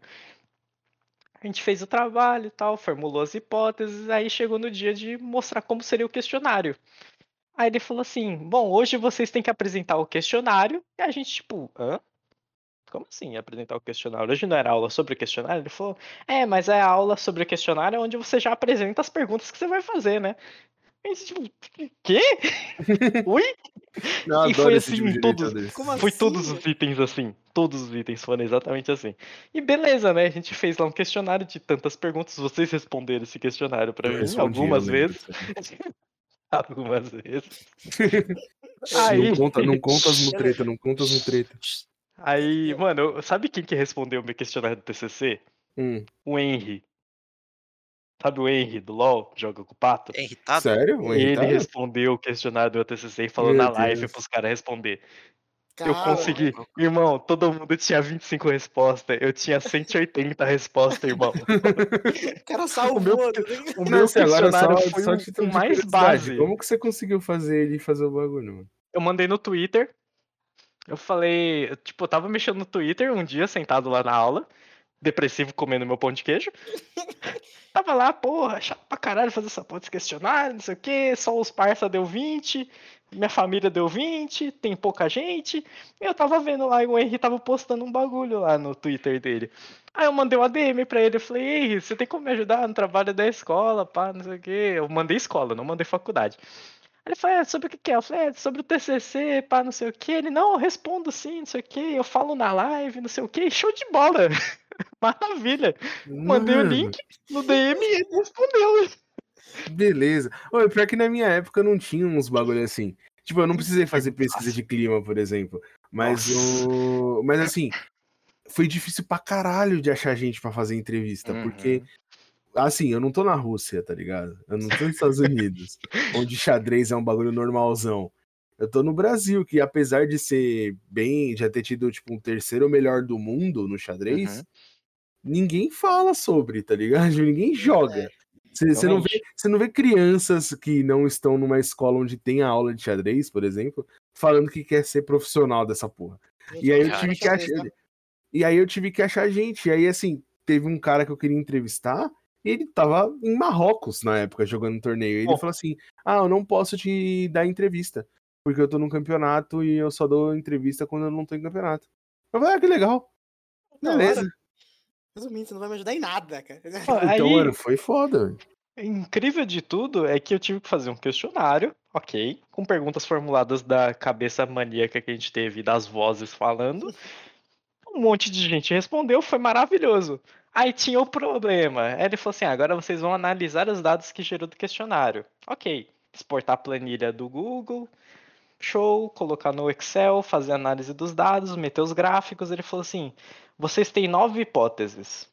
A gente fez o trabalho e tal, formulou as hipóteses, aí chegou no dia de mostrar como seria o questionário. Aí ele falou assim: Bom, hoje vocês têm que apresentar o questionário. E a gente, tipo, hã? Como assim apresentar o questionário? Hoje não era aula sobre o questionário? Ele falou: É, mas é a aula sobre o questionário onde você já apresenta as perguntas que você vai fazer, né? A gente, tipo, quê? [laughs] Ui? Eu E foi assim tipo todos- Foi assim? todos os itens assim. Todos os itens foram exatamente assim. E beleza, né? A gente fez lá um questionário de tantas perguntas. Vocês responderam esse questionário pra Eu mim [laughs] algumas vezes. Algumas vezes. aí. Não conta, não conta as mutretas, não conta as mutretas. aí, mano, sabe quem que respondeu o meu questionário do TCC? Hum, O Henry. Sabe o Henry do LoL, que joga com o Pato? É irritado? sério? Um Ele irritado? respondeu o questionário do TCC e falou Meu na live Deus. pros caras responder. Eu consegui. Irmão, todo mundo tinha 25 respostas. Eu tinha 180 respostas, irmão. O cara salvou. [laughs] O meu- né? O meu questionário só, foi só mais base. Como que você conseguiu fazer ele fazer o bagulho, mano? Eu mandei no Twitter. Eu falei, eu, tipo, eu tava mexendo no Twitter um dia, sentado lá na aula, depressivo comendo meu pão de queijo. [laughs] tava lá, porra, chato pra caralho fazer essa porra desse questionário, não sei o que, só os parça deu 20, minha família deu 20, tem pouca gente. Eu tava vendo lá e o Henry tava postando um bagulho lá no Twitter dele. Aí eu mandei uma DM pra ele, eu falei, Henry, você tem como me ajudar no trabalho da escola, pá, não sei o que. Eu mandei escola, não mandei faculdade. Aí ele falou, é, sobre o que que é? Eu falei, é, sobre o TCC, pá, não sei o que. Ele, não, eu respondo sim, não sei o que, eu falo na live, não sei o que, show de bola. [laughs] Maravilha. Mandei o link no DM e ele respondeu. Beleza. Ô, pior que na minha época não tinha uns bagulho assim. Tipo, eu não precisei fazer pesquisa de clima, por exemplo. Mas o. Mas assim, foi difícil pra caralho de achar gente pra fazer entrevista. Uhum. Porque, assim, eu não tô na Rússia, tá ligado? Eu não tô nos Estados [laughs] Unidos, onde xadrez é um bagulho normalzão. Eu tô no Brasil, que apesar de ser bem, já ter tido, tipo, um terceiro melhor do mundo no xadrez, Uhum. Ninguém fala sobre, tá ligado? [laughs] Ninguém joga. Você não, vê, não vê crianças que não estão numa escola onde tem a aula de xadrez, por exemplo, falando que quer ser profissional dessa porra. E aí eu tive que achar. E aí eu tive que achar gente. E aí, assim, teve um cara que eu queria entrevistar, e ele tava em Marrocos na época, jogando um torneio. E ele Bom. falou assim: Ah, eu não posso te dar entrevista, porque eu tô num campeonato e eu só dou entrevista quando eu não tô em campeonato. Eu falei, ah, que legal. Beleza. Resumindo, você não vai me ajudar em nada, cara. [laughs] Então, aí, mano, foi foda. incrível de tudo é que eu tive que fazer um questionário, ok, com perguntas formuladas da cabeça maníaca que a gente teve, das vozes falando. Um monte de gente respondeu, foi maravilhoso. Aí tinha o problema. Ele falou assim: "Ah, agora vocês vão analisar os dados que gerou do questionário. Ok. Exportar a planilha do Google. Show, colocar no Excel, fazer análise dos dados, meter os gráficos. Ele falou assim: vocês têm nove hipóteses.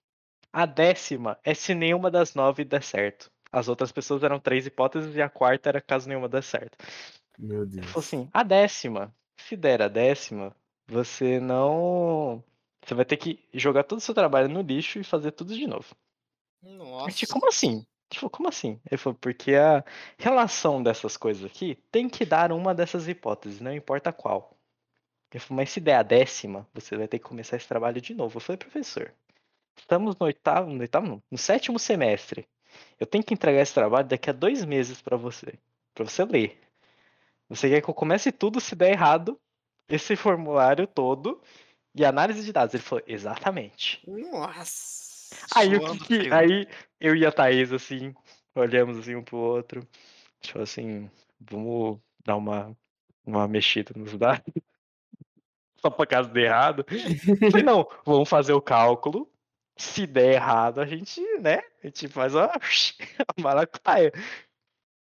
A décima é se nenhuma das nove der certo. As outras pessoas eram três hipóteses e a quarta era caso nenhuma der certo. Meu Ele Deus. falou assim: a décima, se der a décima, você não. Você vai ter que jogar todo o seu trabalho no lixo e fazer tudo de novo. Nossa. gente, como assim? Tipo, como assim? Ele falou, porque a relação dessas coisas aqui tem que dar uma dessas hipóteses, não importa qual. Ele falou, mas se der a décima, você vai ter que começar esse trabalho de novo. Eu falei, professor, estamos no oitavo, no oitavo não, no sétimo semestre. Eu tenho que entregar esse trabalho daqui a dois meses para você, para você ler. Você quer que eu comece tudo se der errado, esse formulário todo e análise de dados? Ele falou, exatamente. Nossa. Aí, o que que- aí eu e a Thaís, assim, olhamos assim um pro outro. Tipo assim, vamos dar uma, uma mexida nos dados. Só por caso de errado. Falei, não, vamos fazer o cálculo. Se der errado, a gente, né? A gente faz a, [laughs] a maracutaia.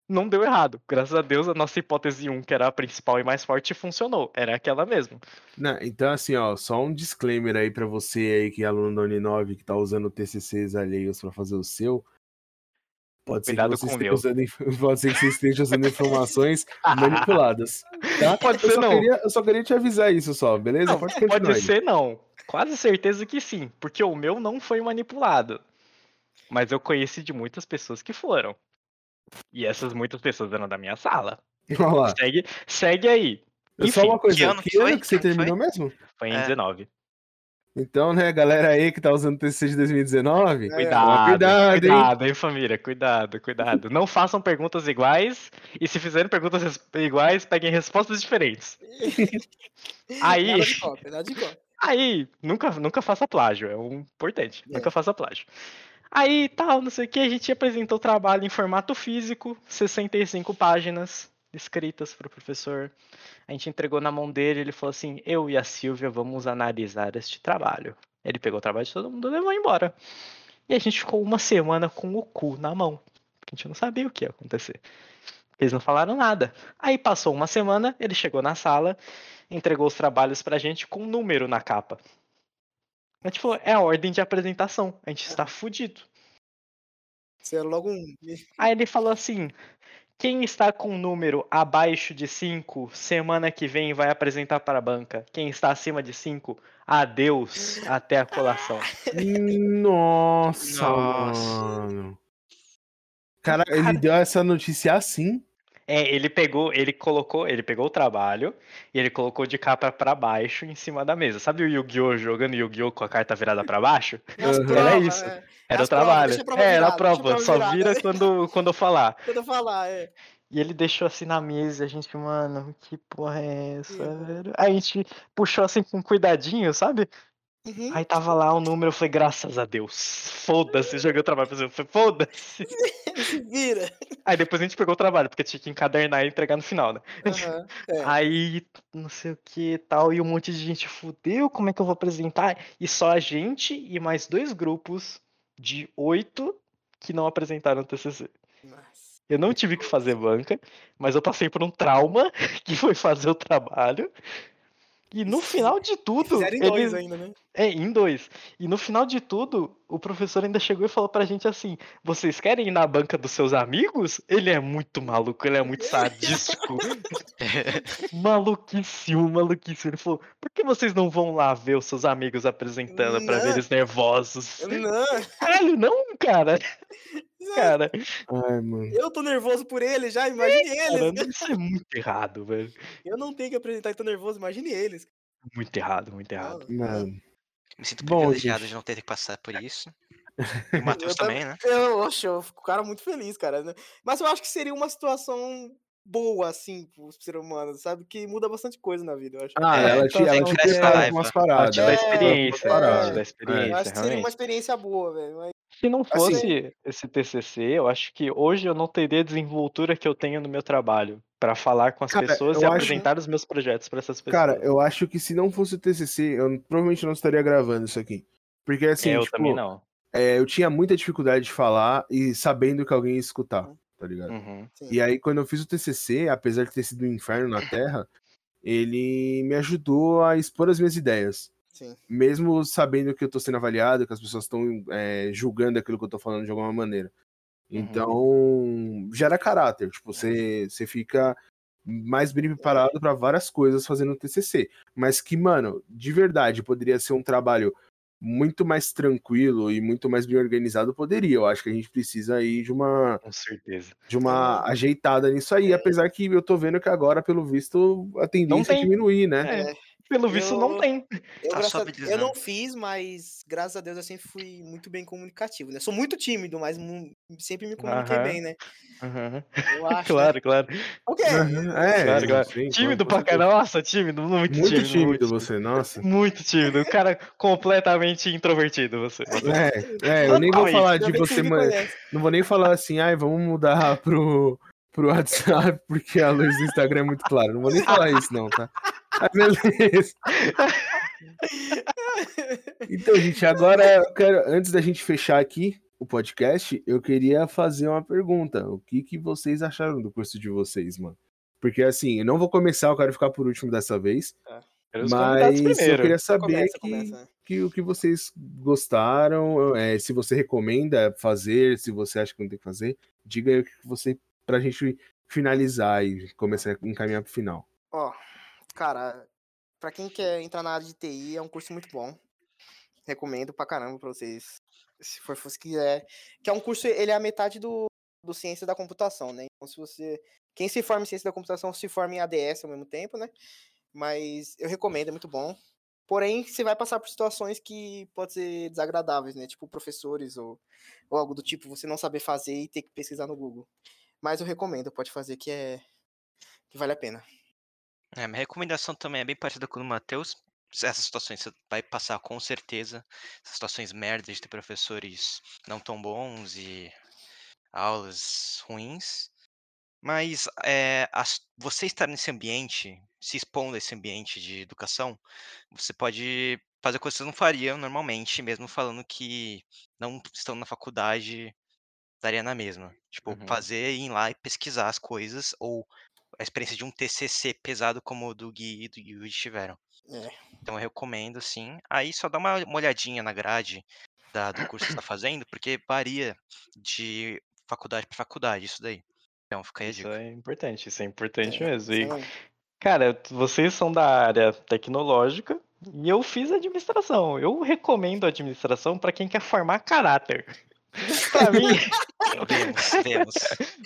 não deu errado. Graças a Deus, a nossa hipótese 1, que era a principal e mais forte, funcionou. Era aquela mesmo. Não, então, assim, ó, só um disclaimer aí pra você aí que é aluno da Uninove que tá usando TCCs alheios pra fazer o seu. Pode ser, que Cuidado você usando, [laughs] pode ser que você esteja usando informações [laughs] manipuladas. Tá? Pode eu ser só não. Queria, eu só queria te avisar isso só, beleza? Não, pode pode ser não. Quase certeza que sim, porque o meu não foi manipulado. Mas eu conheci de muitas pessoas que foram. E essas muitas pessoas eram da minha sala. [laughs] Olha lá. Segue, segue aí. só Enfim, uma coisa, que ano que que foi? ano que você que terminou mesmo? Foi em É. 19. Então, né, galera aí que tá usando TCC de 2019, É, Cuidado, cuidado, hein? cuidado, hein, família? Cuidado, cuidado. Não façam perguntas iguais. E se fizerem perguntas iguais, peguem respostas diferentes. [laughs] Aí- Nada de cópia, nada de cópia. Aí, nunca, nunca faça plágio, é um importante. É. Nunca faça plágio. Aí, tal, não sei o que, a gente apresentou o trabalho em formato físico, 65 páginas escritas para o professor. A gente entregou na mão dele, ele falou assim: Eu e a Silvia vamos analisar este trabalho. Ele pegou o trabalho de todo mundo e levou embora. E a gente ficou uma semana com o cu na mão. A gente não sabia o que ia acontecer. Eles não falaram nada. Aí passou uma semana, ele chegou na sala, entregou os trabalhos pra gente com um número na capa. A gente falou, é a ordem de apresentação. A gente está fudido. Você é logo um. Aí ele falou assim: quem está com um número abaixo de 5, semana que vem vai apresentar para a banca. Quem está acima de 5, adeus, [laughs] até a colação. Nossa, Nossa. mano. Cara, ele deu essa notícia assim. É, ele pegou, ele colocou, ele pegou o trabalho e ele colocou de capa pra baixo em cima da mesa. Sabe o Yu-Gi-Oh! jogando Yu-Gi-Oh! com a carta virada pra baixo? [laughs] Provas, Era isso. é. Era As o trabalho. prova É, era a prova, prova só vira quando, quando eu falar. [laughs] Quando eu falar, é. E ele deixou assim na mesa, e a gente, mano, que porra é essa, velho? Aí a gente puxou assim com cuidadinho, sabe? Uhum. Aí tava lá o número, eu falei, graças a Deus, foda-se, joguei o trabalho pra você, foda-se. [laughs] Se vira. Aí depois a gente pegou o trabalho, porque tinha que encadernar e entregar no final, né? Aham, [laughs] é. Aí, não sei o que e tal, e um monte de gente fudeu, como é que eu vou apresentar? E só a gente e mais dois grupos de oito que não apresentaram o TCC. Nossa. Eu não tive que fazer banca, mas eu passei por um trauma [laughs] que foi fazer o trabalho. E no final de tudo, Fizeram em dois eles... ainda, né? é, em dois. E no final de tudo, o professor ainda chegou e falou pra gente assim: vocês querem ir na banca dos seus amigos? Ele é muito maluco, ele é muito sadístico. [laughs] maluquíssimo, maluquíssimo. Ele falou: por que vocês não vão lá ver os seus amigos apresentando pra ver Não. eles nervosos? Não, Caralho, não, cara. Cara, Ai, mano. eu tô nervoso por ele já, imagine eles. isso é muito errado, velho. Eu não tenho que apresentar e tô nervoso, imagine eles. Muito errado, muito errado. Mano. Me sinto Bom, privilegiado gente. de não ter que passar por isso. [laughs] E o Matheus Eu tam- também, né? Eu, oxe, eu fico cara muito feliz, cara. né? Mas eu acho que seria uma situação boa, assim, pro ser humano, sabe? Que muda bastante coisa na vida, eu acho. Ah, É, ela te, então, ela assim, te cresce prepara a com umas raiva. paradas. Ela te dá É, experiência, é, ela é. dá eu experiência, acho que seria realmente. uma experiência boa, velho. mas- Se não Assim- fosse esse TCC, eu acho que hoje eu não teria a desenvoltura que eu tenho no meu trabalho pra falar com as Cara, pessoas e acho- apresentar os meus projetos pra essas pessoas. Cara, eu acho que se não fosse o TCC, eu provavelmente não estaria gravando isso aqui. Porque assim, É, eu tipo, também não. é, eu tinha muita dificuldade de falar e sabendo que alguém ia escutar, tá ligado? Uhum. E aí, quando eu fiz o TCC, apesar de ter sido um inferno na Terra, ele me ajudou a expor as minhas ideias. Sim. Mesmo sabendo que eu tô sendo avaliado, que as pessoas estão é, julgando aquilo que eu tô falando de alguma maneira. Uhum. Então, gera caráter. Tipo, você, você fica mais bem preparado para várias coisas fazendo o TCC. Mas que, mano, de verdade, poderia ser um trabalho muito mais tranquilo e muito mais bem organizado, poderia. Eu acho que a gente precisa aí de uma Com certeza. de uma É. ajeitada nisso aí, apesar que eu tô vendo que agora, pelo visto, a tendência é diminuir, né? É, Pelo visto, não Eu- tem. Eu, Tá a- eu não fiz, mas graças a Deus eu sempre fui muito bem comunicativo, né? Sou muito tímido, mas mu- sempre me comuniquei Aham. bem, né? Uhum. Eu [laughs] acho. Claro, claro. Né? O quê? Aham, É, Claro, claro. sim, Tímido pra caramba. Nossa, tímido, muito, Muito tímido. tímido muito você, nossa. Muito tímido. O cara completamente introvertido, você. É, é, eu nem vou falar de você, conhece. Não vou nem falar assim, ai, vamos mudar [laughs] pro, pro WhatsApp, porque a luz do Instagram é muito clara. Não vou nem falar isso, não, tá? Ah, beleza. Então, gente, agora eu quero, antes da gente fechar aqui, o podcast, eu queria fazer uma pergunta. O que, que vocês acharam do curso de vocês, mano? Porque assim, eu não vou começar, eu quero ficar por último dessa vez. Os Mas eu queria saber Começa, que, começa, que o que vocês gostaram, é, se você recomenda fazer, se você acha que não tem que fazer, diga aí o que você pra gente finalizar e começar a encaminhar pro final. Ó, cara, pra quem quer entrar na área de TI, é um curso muito bom. Recomendo pra caramba pra vocês. Se for se quiser. Que é um curso, ele é a metade do, do Ciência da Computação, né? Então, se você. Quem se forma em Ciência da Computação se forma em ADS ao mesmo tempo, né? Mas eu recomendo, é muito bom. Porém, você vai passar por situações que podem ser desagradáveis, né? Tipo professores ou, ou algo do tipo, você não saber fazer e ter que pesquisar no Google. Mas eu recomendo, pode fazer que é. que vale a pena. É, minha recomendação também é bem parecida com o do Matheus. Essas situações você vai passar com certeza. Essas situações merdas de ter professores não tão bons e aulas ruins. Mas é, as- você estar nesse ambiente, se expondo a esse ambiente de educação, você pode fazer coisas que você não faria normalmente, mesmo falando que não estando na faculdade daria na mesma. Tipo, Uhum. fazer, ir lá e pesquisar as coisas, ou a experiência de um TCC pesado como o do Gui e do Yuri tiveram. É. Então eu recomendo, sim. Aí só dá uma, uma olhadinha na grade da- do curso que você está fazendo, porque varia de faculdade para faculdade, isso daí. Então fica aí a Isso dica. é importante, isso é importante É, mesmo. isso E, cara, vocês são da área tecnológica e eu fiz administração. Eu recomendo administração para quem quer formar caráter. [laughs] Pra mim, Vemos, vemos.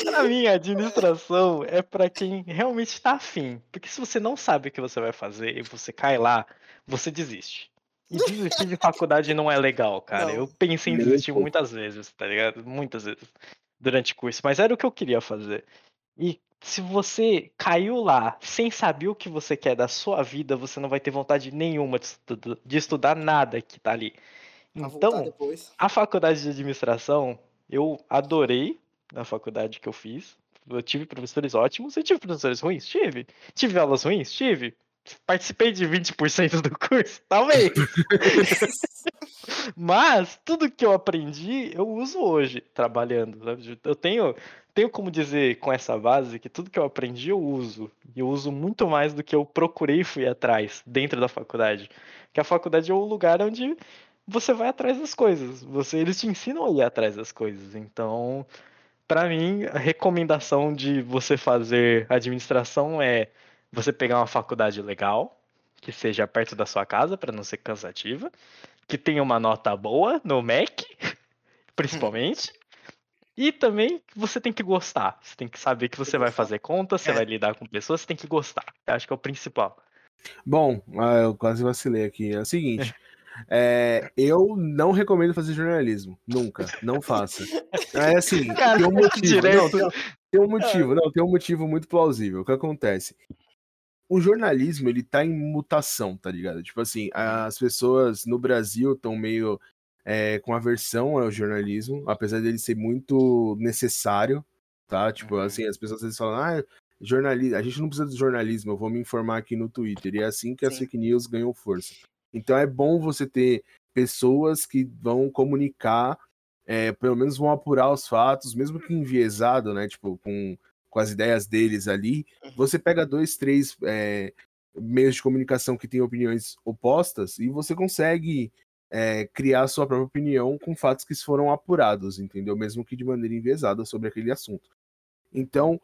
pra mim, a administração é pra quem realmente tá afim. Porque se você não sabe o que você vai fazer e você cai lá, você desiste. E [laughs] desistir de faculdade não é legal, cara. Não. Eu pensei em desistir muitas vezes, tá ligado? Muitas vezes. Durante o curso. Mas era o que eu queria fazer. E se você caiu lá sem saber o que você quer da sua vida, você não vai ter vontade nenhuma de, estu- de estudar nada que tá ali. Então, a faculdade de administração, eu adorei na faculdade que eu fiz. Eu tive professores ótimos e tive professores ruins? Tive. Tive aulas ruins? Tive. Participei de 20% do curso? Talvez. [laughs] Mas tudo que eu aprendi, eu uso hoje, trabalhando. sabe? Eu tenho, tenho como dizer com essa base que tudo que eu aprendi eu uso. E eu uso muito mais do que eu procurei e fui atrás dentro da faculdade. Porque a faculdade é o lugar onde você vai atrás das coisas. Você, eles te ensinam a ir atrás das coisas. Então, para mim, a recomendação de você fazer administração é você pegar uma faculdade legal, que seja perto da sua casa, para não ser cansativa, que tenha uma nota boa no MEC, [laughs] principalmente. E também você tem que gostar. Você tem que saber que você vai fazer conta, você É. vai lidar com pessoas, você tem que gostar. Eu acho que é o principal. Bom, ah, eu quase vacilei aqui. É o seguinte. [laughs] é, eu não recomendo fazer jornalismo. Nunca. Não faça. É assim, [laughs] Cara, tem um motivo. Não, tem, tem um motivo, não, tem um motivo muito plausível. O que acontece? O jornalismo, ele tá em mutação, tá ligado? Tipo assim, as pessoas no Brasil estão meio é, com aversão ao jornalismo, apesar dele ser muito necessário, tá? Tipo, Uhum. assim, as pessoas às vezes falam, ah, jornalismo, a gente não precisa de jornalismo, eu vou me informar aqui no Twitter. E é assim que as Sim. fake news ganham força. Então é bom você ter pessoas que vão comunicar, é, pelo menos vão apurar os fatos, mesmo que enviesado, né? Tipo, com, com as ideias deles ali. Você pega dois, três é, meios de comunicação que têm opiniões opostas e você consegue é, criar a sua própria opinião com fatos que foram apurados, entendeu? Mesmo que de maneira enviesada sobre aquele assunto. Então,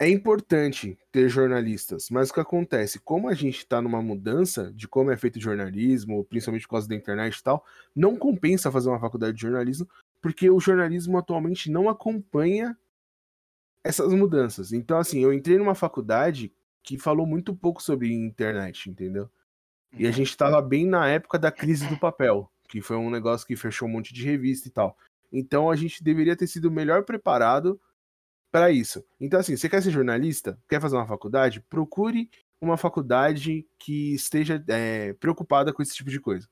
é importante ter jornalistas, mas o que acontece? Como a gente está numa mudança de como é feito jornalismo, principalmente por causa da internet e tal, não compensa fazer uma faculdade de jornalismo, porque o jornalismo atualmente não acompanha essas mudanças. Então, assim, eu entrei numa faculdade que falou muito pouco sobre internet, entendeu? E a gente estava bem na época da crise do papel, que foi um negócio que fechou um monte de revista e tal. Então a gente deveria ter sido melhor preparado para isso. Então, assim, você quer ser jornalista? Quer fazer uma faculdade? Procure uma faculdade que esteja é, preocupada com esse tipo de coisa.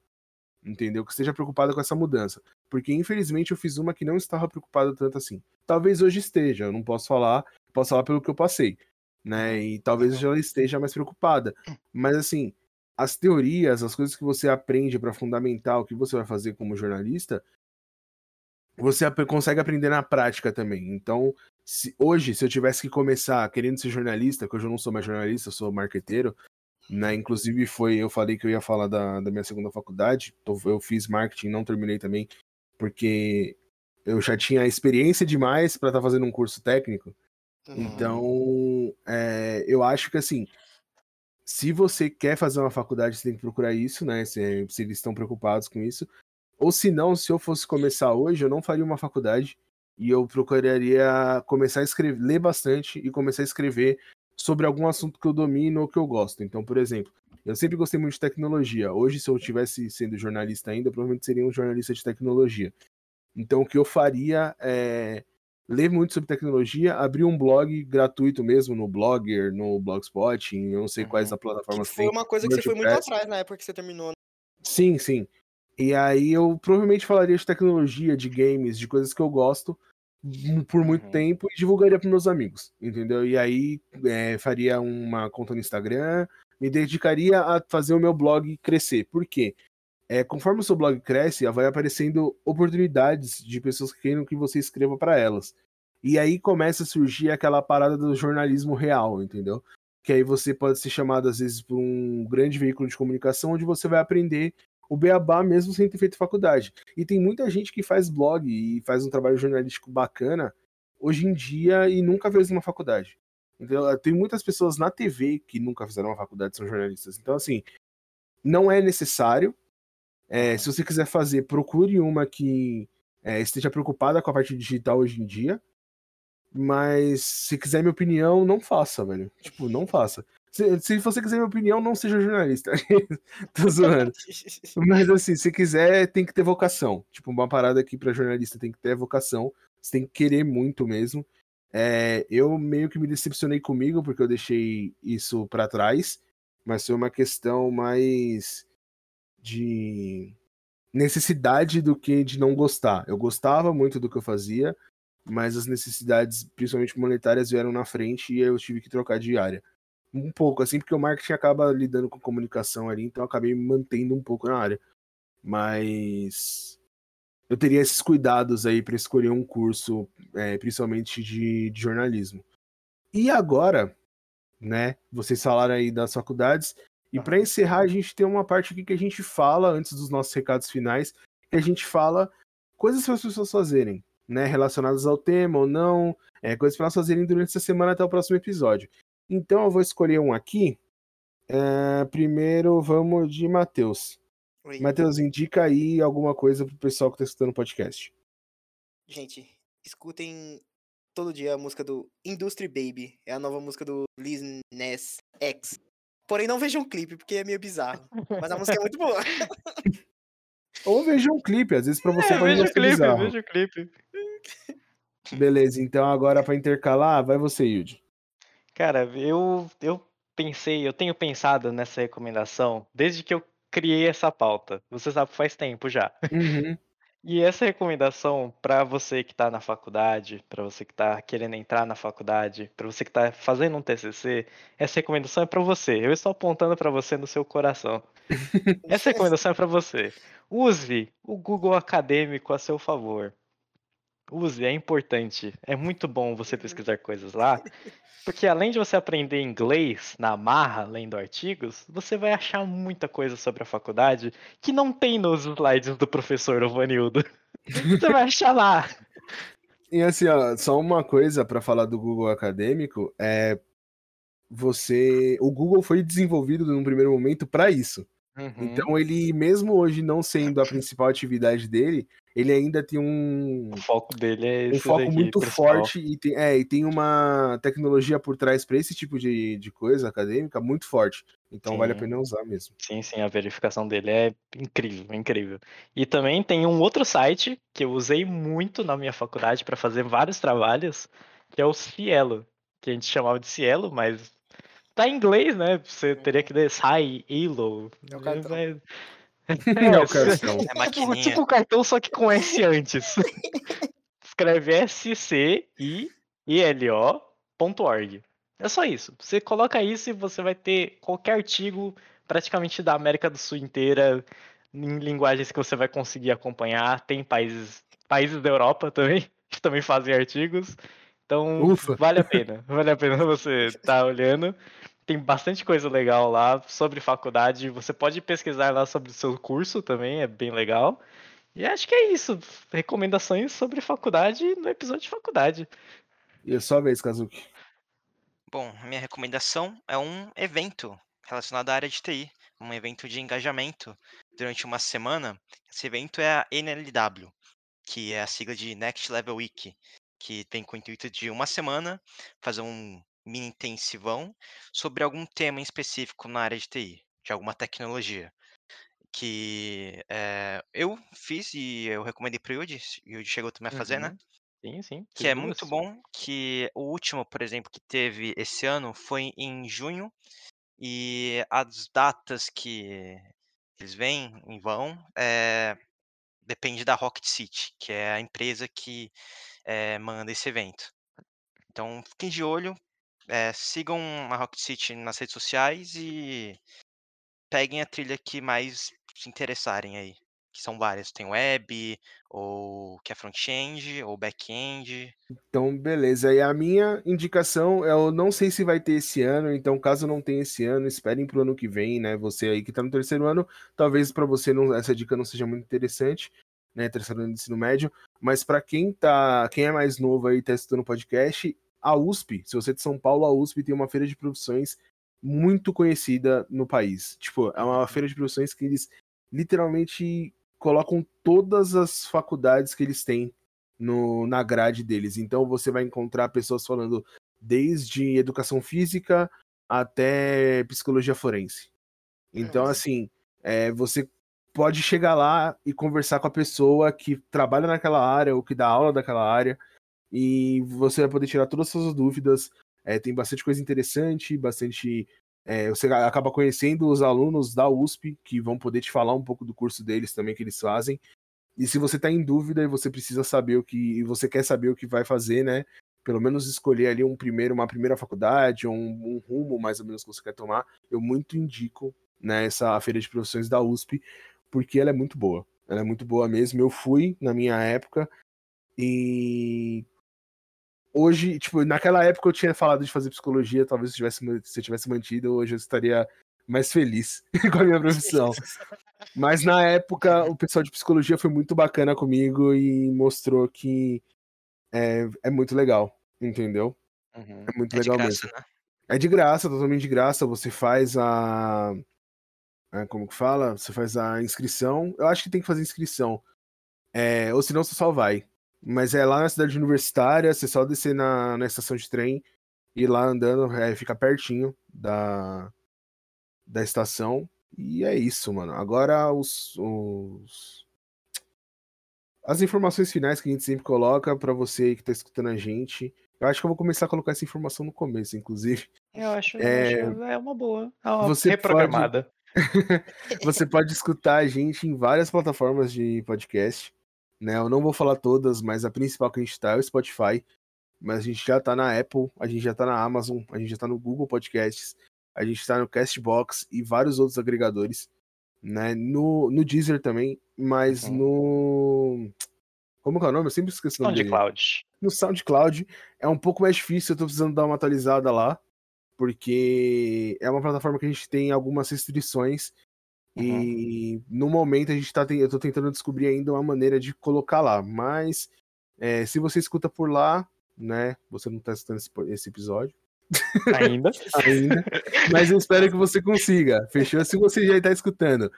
Entendeu? Que esteja preocupada com essa mudança. Porque, infelizmente, eu fiz uma que não estava preocupada tanto assim. Talvez hoje esteja, eu não posso falar, posso falar pelo que eu passei. Né? E talvez ela esteja mais preocupada. Mas, assim, as teorias, as coisas que você aprende para fundamentar o que você vai fazer como jornalista, você consegue aprender na prática também. Então, se- hoje, se eu tivesse que começar querendo ser jornalista, que hoje eu não sou mais jornalista, eu sou marqueteiro, né? Inclusive, foi, eu falei que eu ia falar da, da minha segunda faculdade, tô- eu fiz marketing, não terminei também, porque eu já tinha experiência demais para estar fazendo um curso técnico. Uhum. Então, é, eu acho que assim, se você quer fazer uma faculdade, você tem que procurar isso, né? Se, se eles estão preocupados com isso. Ou se não, se eu fosse começar hoje, eu não faria uma faculdade e eu procuraria começar a escrever, ler bastante e começar a escrever sobre algum assunto que eu domino ou que eu gosto. Então, por exemplo, eu sempre gostei muito de tecnologia. Hoje, se eu tivesse sendo jornalista ainda, provavelmente seria um jornalista de tecnologia. Então, o que eu faria é ler muito sobre tecnologia, abrir um blog gratuito mesmo no Blogger, no Blogspot, em eu não sei quais Uhum. as plataformas Que foi tem. uma coisa que você foi muito atrás na época que você terminou. né? Sim, sim. E aí eu provavelmente falaria de tecnologia, de games, de coisas que eu gosto mu- por muito Uhum. tempo e divulgaria para meus amigos, entendeu? E aí é, faria uma conta no Instagram, me dedicaria a fazer o meu blog crescer. Por quê? É, conforme o seu blog cresce, vai aparecendo oportunidades de pessoas que queiram que você escreva para elas. E aí começa a surgir aquela parada do jornalismo real, entendeu? Que aí você pode ser chamado, às vezes, por um grande veículo de comunicação onde você vai aprender o beabá mesmo sem ter feito faculdade. E tem muita gente que faz blog e faz um trabalho jornalístico bacana hoje em dia e nunca fez uma faculdade. Então, tem muitas pessoas na TV que nunca fizeram uma faculdade são jornalistas. Então, assim, não é necessário. É, se você quiser fazer, procure uma que é, esteja preocupada com a parte digital hoje em dia. Mas se quiser minha opinião, não faça, velho. Tipo, não faça. Se, se você quiser minha opinião, não seja jornalista. [laughs] Tô zoando. Mas assim, se quiser, tem que ter vocação. Tipo, uma parada aqui pra jornalista tem que ter vocação. Você tem que querer muito mesmo. É, eu meio que me decepcionei comigo, porque eu deixei isso pra trás. Mas foi uma questão mais de necessidade do que de não gostar. Eu gostava muito do que eu fazia, mas as necessidades, principalmente monetárias, vieram na frente e eu tive que trocar de área. Um pouco, assim, porque o marketing acaba lidando com comunicação ali, então eu acabei me mantendo um pouco na área. Mas eu teria esses cuidados aí para escolher um curso, é, principalmente de, de jornalismo. E agora, né? Vocês falaram aí das faculdades. E para encerrar, a gente tem uma parte aqui que a gente fala, antes dos nossos recados finais, que a gente fala coisas para as pessoas fazerem, né? Relacionadas ao tema ou não, é, coisas para elas fazerem durante essa semana até o próximo episódio. Então eu vou escolher um aqui. É, primeiro vamos de Matheus. Matheus, indica aí alguma coisa pro pessoal que tá escutando o podcast. Gente, escutem todo dia a música do Industry Baby. É a nova música do Lil Nas X. Porém, não vejam um clipe, porque é meio bizarro. Mas a música é muito boa. [laughs] Ou veja um clipe, às vezes pra você É, pode veja não o ser clipe, bizarro. veja o clipe. Beleza, então agora pra intercalar, vai você, Yudi. Cara, eu, eu pensei, eu tenho pensado nessa recomendação desde que eu criei essa pauta. Você sabe, faz tempo já. Uhum. E essa recomendação para você que está na faculdade, para você que está querendo entrar na faculdade, para você que está fazendo um TCC, essa recomendação é para você. Eu estou apontando para você no seu coração. [laughs] Essa recomendação é para você. Use o Google Acadêmico a seu favor. Use, é importante. É muito bom você pesquisar coisas lá, porque além de você aprender inglês na marra, lendo artigos, você vai achar muita coisa sobre a faculdade que não tem nos slides do professor Ovanildo. [laughs] Você vai achar lá. E assim, ó, só uma coisa pra falar do Google Acadêmico é você, o Google foi desenvolvido num primeiro momento pra isso. Uhum. Então ele, mesmo hoje não sendo a principal atividade dele, ele ainda tem um, o foco dele é um foco daqui, muito principal. forte e tem, é, e tem uma tecnologia por trás para esse tipo de, de coisa acadêmica muito forte. Então vale a Sim. pena usar mesmo. Sim, sim, a verificação dele é incrível, incrível. E também tem um outro site que eu usei muito na minha faculdade para fazer vários trabalhos, que é o Cielo, que a gente chamava de Cielo, mas tá em inglês, né? Você teria que ler Sai, Elo. É o cartão. né? É o cartão. É Tipo, maquininha. tipo o cartão, só que com S antes. [laughs] Escreve scielo.org. É só isso. Você coloca isso e você vai ter qualquer artigo praticamente da América do Sul inteira em linguagens que você vai conseguir acompanhar. Tem países países da Europa também, [laughs] que também fazem artigos. Então, Ufa. vale a pena. Vale a pena [laughs] você estar olhando. Tem bastante coisa legal lá sobre faculdade. Você pode pesquisar lá sobre o seu curso também, é bem legal. E acho que é isso. Recomendações sobre faculdade no episódio de faculdade. E é só vez, Kazuki. Bom, a minha recomendação é um evento relacionado à área de TI, um evento de engajamento durante uma semana. Esse evento é a NLW, que é a sigla de Next Level Week, que tem com o intuito de uma semana fazer um mini intensivão sobre algum tema em específico na área de TI, de alguma tecnologia. Que eh, eu fiz e eu recomendei para o Yudi, e o Yudi chegou também a fazer, né? Uhum. Sim, sim. Que é muito bom, que o último, por exemplo, que teve esse ano foi em junho, e as datas que eles vêm em vão eh, depende da Rocket City, que é a empresa que eh, manda esse evento. Então fiquem de olho, eh, sigam a Rocket City nas redes sociais e peguem a trilha que mais se interessarem aí. Que são várias, tem web, ou que é front-end, ou back-end. Então, beleza. E a minha indicação, eu não sei se vai ter esse ano, então caso não tenha esse ano, esperem pro ano que vem, né? Você aí que tá no terceiro ano, talvez para você não, essa dica não seja muito interessante, né? Terceiro ano de ensino médio, mas para quem tá, quem é mais novo aí tá estudando podcast, a USP, se você é de São Paulo, a USP tem uma feira de profissões muito conhecida no país. Tipo, é uma feira de profissões que eles literalmente colocam todas as faculdades que eles têm no, na grade deles. Então você vai encontrar pessoas falando desde educação física até psicologia forense. Então, Nossa. assim, é, você pode chegar lá e conversar com a pessoa que trabalha naquela área ou que dá aula daquela área e você vai poder tirar todas as suas dúvidas. É, tem bastante coisa interessante, bastante. é, você acaba conhecendo os alunos da USP que vão poder te falar um pouco do curso deles também que eles fazem. E se você está em dúvida e você precisa saber o que. você quer saber o que vai fazer, né? Pelo menos escolher ali um primeiro, uma primeira faculdade, ou um, um rumo mais ou menos que você quer tomar, eu muito indico né, essa feira de profissões da USP, porque ela é muito boa. Ela é muito boa mesmo. Eu fui na minha época e hoje, tipo, naquela época eu tinha falado de fazer psicologia, talvez se tivesse, se eu tivesse mantido, hoje eu estaria mais feliz [laughs] com a minha profissão. Mas na época o pessoal de psicologia foi muito bacana comigo e mostrou que é, é muito legal, entendeu? Uhum. É muito É de legal graça, mesmo. né? É de graça, totalmente de graça. Você faz a. como que fala? Você faz a inscrição. Eu acho que tem que fazer inscrição. É, ou senão você só vai. Mas é lá na cidade universitária, você só descer na, na estação de trem e ir lá andando, é, fica pertinho da, da estação. E é isso, mano. Agora os, os- as informações finais que a gente sempre coloca pra você aí que tá escutando a gente. Eu acho que eu vou começar a colocar essa informação no começo, inclusive. Eu acho, eu É, acho- é uma boa. É uma você reprogramada. [laughs] Você pode escutar a gente em várias plataformas de podcast. Né? Eu não vou falar todas, mas a principal que a gente tá é o Spotify. Mas a gente já tá na Apple, a gente já tá na Amazon, a gente já tá no Google Podcasts, a gente tá no Castbox e vários outros agregadores. Né? No, no Deezer também, mas Uhum. no. Como que é o nome? Eu sempre esqueço o nome SoundCloud. no SoundCloud é um pouco mais difícil, eu tô precisando dar uma atualizada lá, porque é uma plataforma que a gente tem algumas restrições e no momento a gente tá eu tô tentando descobrir ainda uma maneira de colocar lá, mas é, se você escuta por lá, né, você não tá escutando esse, esse episódio Ainda. [laughs] ainda, mas eu espero que você consiga, fechou? Se você já tá escutando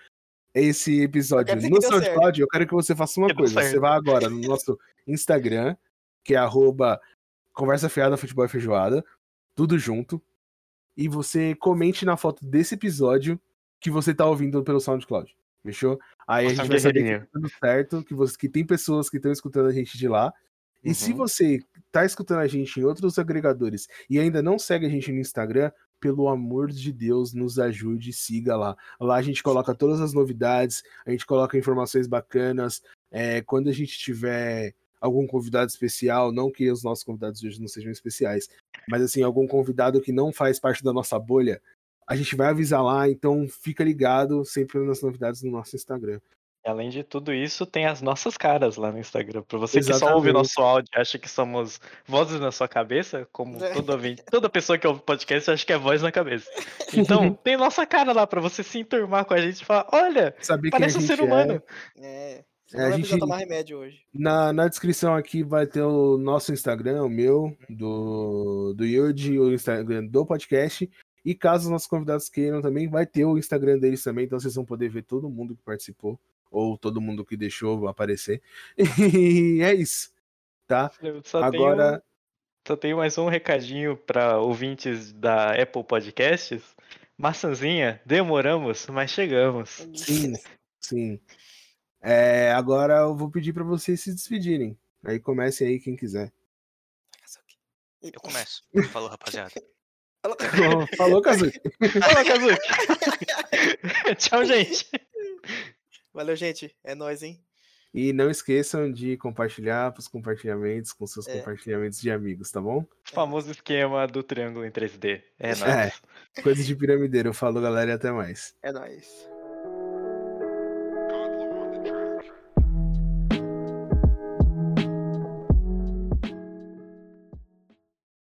esse episódio no certo. SoundCloud, eu quero que você faça uma Que coisa. Você vai agora no nosso Instagram, que é arroba Conversa Fiada Futebol e Feijoada, tudo junto. E você comente na foto desse episódio que você tá ouvindo pelo SoundCloud. Fechou? Aí a é um gente vai saber que tá tudo certo, que, você, que tem pessoas que estão escutando a gente de lá. E se Uhum. você tá escutando a gente em outros agregadores e ainda não segue a gente no Instagram, pelo amor de Deus, nos ajude, siga lá. Lá a gente coloca todas as novidades, a gente coloca informações bacanas. é, quando a gente tiver algum convidado especial, não que os nossos convidados de hoje não sejam especiais, mas assim, algum convidado que não faz parte da nossa bolha, a gente vai avisar lá, então fica ligado sempre nas novidades no nosso Instagram. Além de tudo isso, tem as nossas caras lá no Instagram. Pra você que só ouve Exatamente. nosso áudio e acha que somos vozes na sua cabeça, como É. [laughs] todo ouvinte, toda pessoa que ouve podcast acha que é voz na cabeça. Então, [laughs] tem nossa cara lá pra você se enturmar com a gente e falar: olha, Saber parece um ser gente humano. É. É, a gente- tomar remédio hoje. Na, na descrição aqui vai ter o nosso Instagram, o meu, do, do Yuji, o Instagram do podcast. E caso os nossos convidados queiram também, vai ter o Instagram deles também, então vocês vão poder ver todo mundo que participou, ou todo mundo que deixou aparecer. [laughs] E é isso, tá? Só tenho- Agora, Só tenho mais um recadinho para ouvintes da Apple Podcasts. Maçãzinha, demoramos, mas chegamos. sim, sim. É, agora eu vou pedir pra vocês se despedirem. Aí comece aí quem quiser. Eu começo. [laughs] Falou, rapaziada. [laughs] Falou, Kazuki. [laughs] Fala, Kazuki. [laughs] Tchau, gente. Valeu, gente. É nóis, hein? E não esqueçam de compartilhar pros compartilhamentos com seus É. compartilhamentos de amigos, tá bom? Famoso esquema do triângulo em 3D. É nóis. É. Coisa de piramideiro. Falou, galera, e até mais. É nóis.